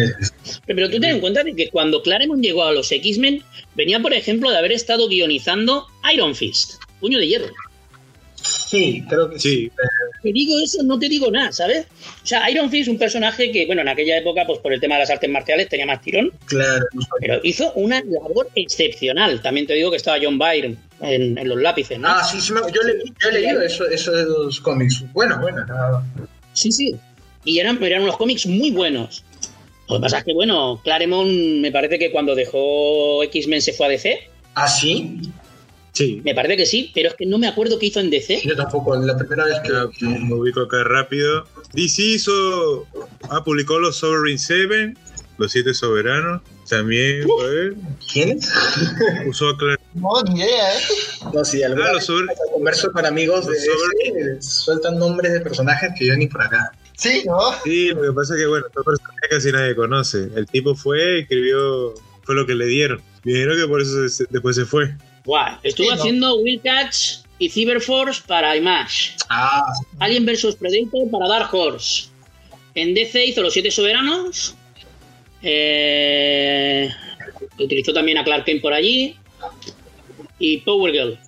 Pero tú ten en cuenta de que cuando Claremont llegó a los X-Men, venía, por ejemplo, de haber estado guionizando Iron Fist, Puño de Hierro. Sí, creo que sí. Sí, Te digo eso, no te digo nada, ¿sabes? O sea, Iron Fist es un personaje que, bueno, en aquella época, pues por el tema de las artes marciales, tenía más tirón, Claro. pero hizo una labor excepcional. También te digo que estaba John Byrne en, en los lápices, ¿no? Ah, sí, sí, me- yo, le- yo he leído eso, eso de los cómics. Bueno, bueno, nada. Sí, sí. Y eran, eran unos cómics muy buenos. Lo que pasa es que, bueno, Claremont me parece que cuando dejó X-Men se fue a DC. ¿Ah, sí? Sí. Me parece que sí, pero es que no me acuerdo qué hizo en DC. Yo tampoco, la primera vez que... Me ubico acá rápido. DC hizo, ah, publicó los Sovereign Seven, los siete soberanos. También fue, ¿Quién es? usó a Claremont. No, ni idea, ¿eh? No, sí, alguna Ah, vez sobre- converso con amigos de sobre- sueltan nombres de personajes que yo ni por acá. Sí, ¿no? Sí, lo que pasa es que, bueno, estos personajes casi nadie conoce. El tipo fue, escribió, fue lo que le dieron. Dijeron que por eso se- después se fue. Estuvo Sí, ¿no? haciendo Wildcats y Cyberforce para Image. Ah, Alien vs Predator para Dark Horse. En DC hizo Los Siete Soberanos. Eh, utilizó también a Clark Kent por allí. Y Power Girl.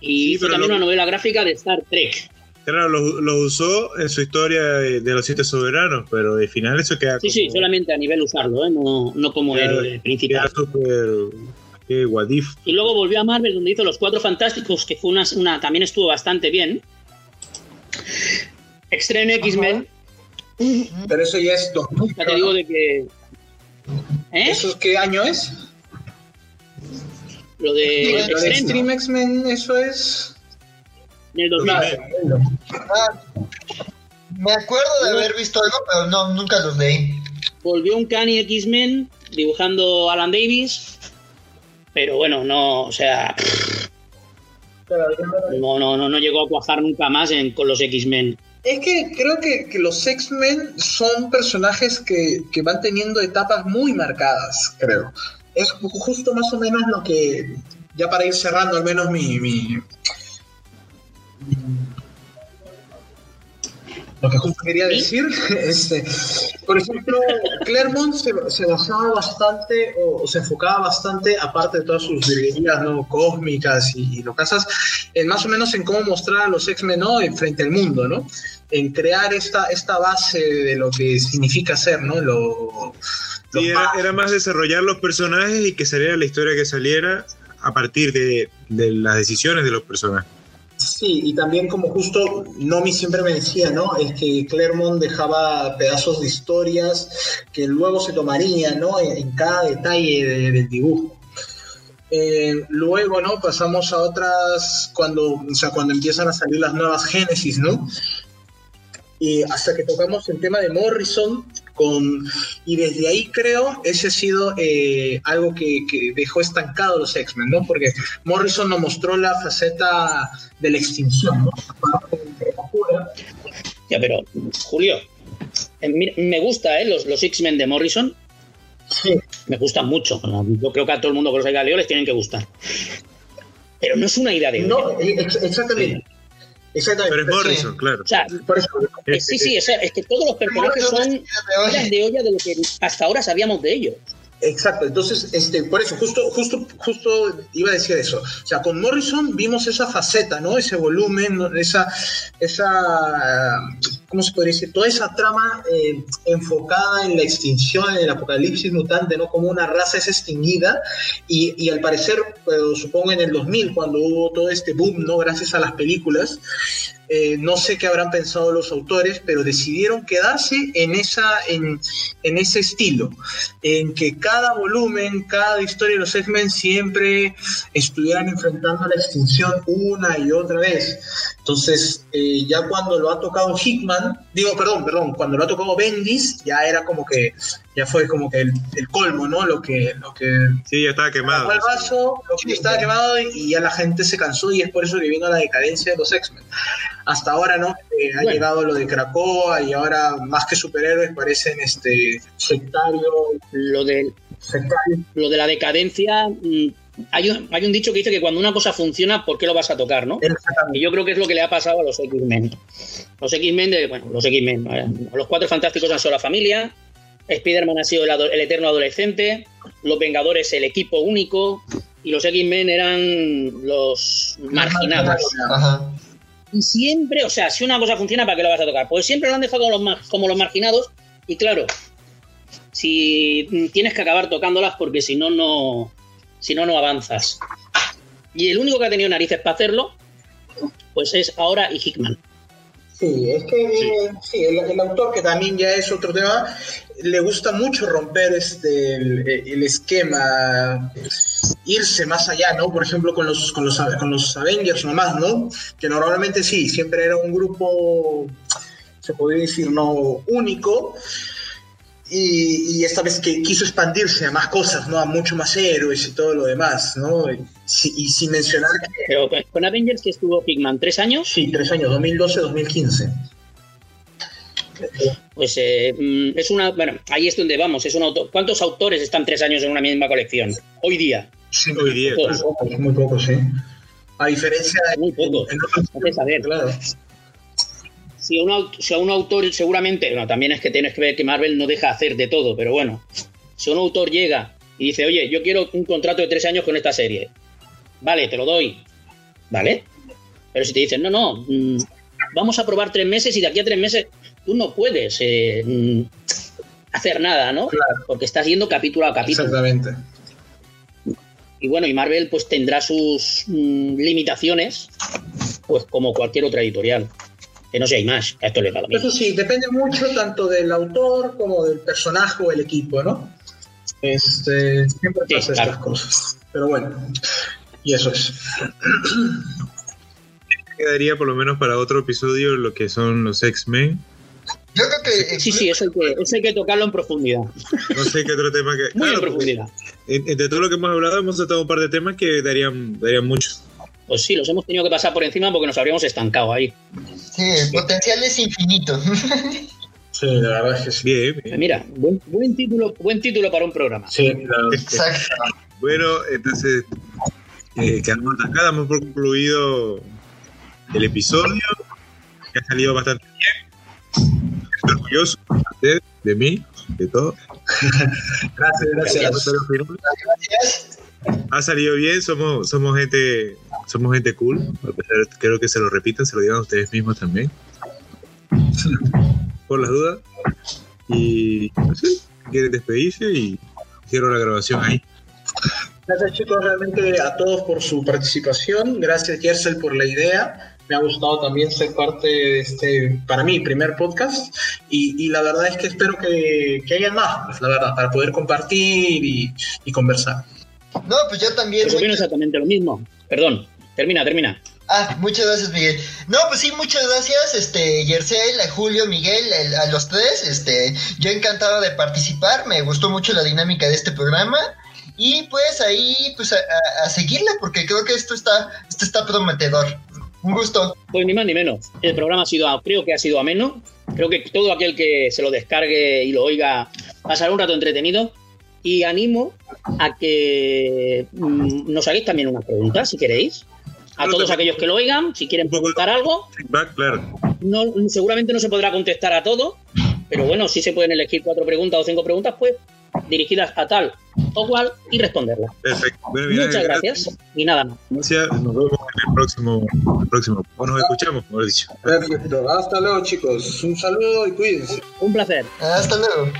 Y Sí, hizo también lo- una novela gráfica de Star Trek. Claro, lo, lo usó en su historia de, de los siete soberanos, pero al final eso queda Sí, como... sí, solamente a nivel usarlo, ¿eh? no, no como héroe Queda principal. Qué. Y luego volvió a Marvel, donde hizo Los Cuatro Fantásticos, que fue una, una también estuvo bastante bien. Extreme X-Men, pero eso ya es 2000. ya te digo de que. ¿Eh? ¿Eso qué año es? Lo de Lo de Extreme, Extreme X-Men, eso es... en el 2000. Ah, me acuerdo de haber visto algo, pero no, nunca los leí. Volvió un Kanye X-Men dibujando Alan Davis. Pero bueno, no, o sea, no, no, no, no llegó a cuajar nunca más con los X-Men. Es que creo que, los X-Men son personajes que, que van teniendo etapas muy marcadas, creo. Es ju- justo más o menos lo que, ya para ir cerrando al menos mi- lo que justo quería decir, este, por ejemplo, Claremont se, se basaba bastante o, se enfocaba bastante, aparte de todas sus librerías ¿no? cósmicas y, y locasas, en más o menos en cómo mostrar a los X-Men ¿no? frente al mundo, ¿no? En crear esta, esta base de lo que significa ser, ¿no? Lo, sí, era, era, más desarrollar los personajes y que saliera la historia que saliera a partir de, de las decisiones de los personajes. Sí, y también como justo Nomi siempre me decía, ¿no? Es que Claremont dejaba pedazos de historias que luego se tomarían, ¿no? En, cada detalle de, del dibujo. Eh, luego, ¿no? Pasamos a otras, cuando, o sea, cuando empiezan a salir las nuevas Génesis, ¿no? Y hasta que tocamos el tema de Morrison, con, y desde ahí creo ese ha sido eh, algo que, que, dejó estancado los X-Men, ¿no? Porque Morrison nos mostró la faceta de la extinción, ¿no? Ya, pero, Julio, me gusta, ¿eh? Los, los X-Men de Morrison. Sí. Me gustan mucho. Yo creo que a todo el mundo que los haya leído les tienen que gustar. Pero no es una idea de... No, ex exactamente. Sí. Exactamente. Pero es Morrison, sí. claro. O sea, Por eso, eh, sí, sí, es, es, que todos los personajes son de olla de lo que hasta ahora sabíamos de ellos. Exacto, entonces, este, por eso, justo, justo, justo iba a decir eso. O sea, con Morrison vimos esa faceta, ¿no? Ese volumen, esa, esa, ¿cómo se podría decir? Toda esa trama eh, enfocada en la extinción, en el apocalipsis mutante, ¿no? Como una raza es extinguida y, y al parecer, pues, supongo en el 2000, cuando hubo todo este boom, ¿no? Gracias a las películas, eh, no sé qué habrán pensado los autores, pero decidieron quedarse en, esa, en, en ese estilo, en que cada volumen, cada historia de los X-Men siempre estuvieran enfrentando la extinción una y otra vez. Entonces, eh, ya cuando lo ha tocado Hickman, digo, perdón, perdón, cuando lo ha tocado Bendis, ya era como que, ya fue como que el, el colmo, ¿no? Lo que, lo que... Sí, ya estaba quemado. El vaso, lo que estaba quemado y ya la gente se cansó y es por eso que vino la decadencia de los X-Men. Hasta ahora, ¿no? Eh, ha bueno. llegado lo de Krakoa y ahora más que superhéroes parecen este sectario. Lo de, sectario. Lo de la decadencia... Mmm hay un, hay un, dicho que dice que cuando una cosa funciona, ¿por qué lo vas a tocar, no? Y yo creo que es lo que le ha pasado a los X-Men. Los X-Men, de, bueno, los X-Men, ¿no? los cuatro fantásticos han sido la familia, Spider-Man ha sido el, el, eterno adolescente, los Vengadores el equipo único, y los X-Men eran los marginados. Ajá. Y siempre, o sea, si una cosa funciona, ¿para qué lo vas a tocar? Pues siempre lo han dejado como los, como los marginados, y claro, si tienes que acabar tocándolas porque si no, no si no, no avanzas. Y el único que ha tenido narices para hacerlo, pues es ahora y Hickman. Sí, es que sí. Eh, sí el, el, autor, que también ya es otro tema, le gusta mucho romper este, el, el, esquema, irse más allá, ¿no? Por ejemplo, con los, con, los, con los Avengers nomás, ¿no? Que normalmente sí, siempre era un grupo, se podría decir, no único, y, y, esta vez que quiso expandirse a más cosas, ¿no? A mucho más héroes y todo lo demás, ¿no? Y, y sin mencionar. Pero con Avengers que estuvo Hickman, ¿tres años? Sí, tres años, 2012-2015. Pues eh, es una... Bueno, ahí es donde vamos, es un autor... ¿Cuántos autores están tres años en una misma colección? Hoy día. Sí, hoy día. Muy poco, muy poco, sí. A diferencia de... Muy poco. En, en otros, saber. Claro si a, un, si a un autor seguramente, bueno, también es que tienes que ver que Marvel no deja hacer de todo, pero bueno, si un autor llega y dice, oye, yo quiero un contrato de tres años con esta serie, vale, te lo doy, ¿vale? Pero si te dicen, no, no, mmm, vamos a probar tres meses y de aquí a tres meses tú no puedes eh, mmm, hacer nada, ¿no? Claro. Porque estás yendo capítulo a capítulo. Exactamente. Y bueno, y Marvel pues tendrá sus mmm, limitaciones, pues como cualquier otra editorial que no sé, hay más, a esto le da lo mismo. Eso sí, depende mucho tanto del autor como del personaje o el equipo, ¿no? Este, siempre Sí, pasa claro. estas cosas. Pero bueno, y eso es. Quedaría por lo menos para otro episodio lo que son los X-Men. Yo creo que. Sí, sí, eso hay, que, eso hay que tocarlo en profundidad. No sé qué otro tema que. Muy claro, en profundidad. porque Entre todo lo que hemos hablado, hemos tratado un par de temas que darían, darían mucho. Pues sí, los hemos tenido que pasar por encima porque nos habríamos estancado ahí. Sí, el potencial es infinito. Sí, la verdad es que sí. Bien, bien. Mira, buen, buen título, buen título para un programa. Sí, sí. Exacto. Bueno, entonces eh, quedamos acá, damos por concluido el episodio, que ha salido bastante bien. orgulloso de, de mí, de todo. Gracias, gracias. Final Gracias. Ha salido bien, somos, somos gente, somos gente cool, a pesar creo que se lo repitan, se lo digan ustedes mismos también. Por las dudas. Y no quieren despedirse y cierro la grabación ahí. Gracias chicos realmente a todos por su participación. Gracias Yersel por la idea. Me ha gustado también ser parte de este, para mí, primer podcast. Y, y la verdad es que espero que, que haya más, pues, la verdad, para poder compartir y, y conversar. No, pues yo también. Pues opino exactamente lo mismo. Perdón, termina, termina. Ah, muchas gracias, Miguel. No, pues sí, muchas gracias, este, Yersel, a Julio, Miguel, el- a los tres, este, yo encantado de participar, me gustó mucho la dinámica de este programa, y pues ahí, pues a, a- a seguirla, porque creo que esto está, esto está prometedor. Un gusto. Pues ni más ni menos. El programa ha sido, creo que ha sido ameno. Creo que todo aquel que se lo descargue y lo oiga pasará un rato entretenido. Y animo a que mm, nos hagáis también una pregunta, si queréis. A Claro, todos aquellos que lo oigan, si quieren preguntar algo, Feedback, claro. no, seguramente no se podrá contestar a todo, pero bueno, sí se pueden elegir cuatro preguntas o cinco preguntas, pues dirigidas a tal o cual y responderlas. Perfecto. Bueno, mira, Muchas gracias y nada más. Gracias. Nos vemos en el próximo, el próximo. O nos escuchamos, mejor dicho. Perfecto. Hasta luego chicos. Un saludo y cuídense. Un placer. Hasta luego.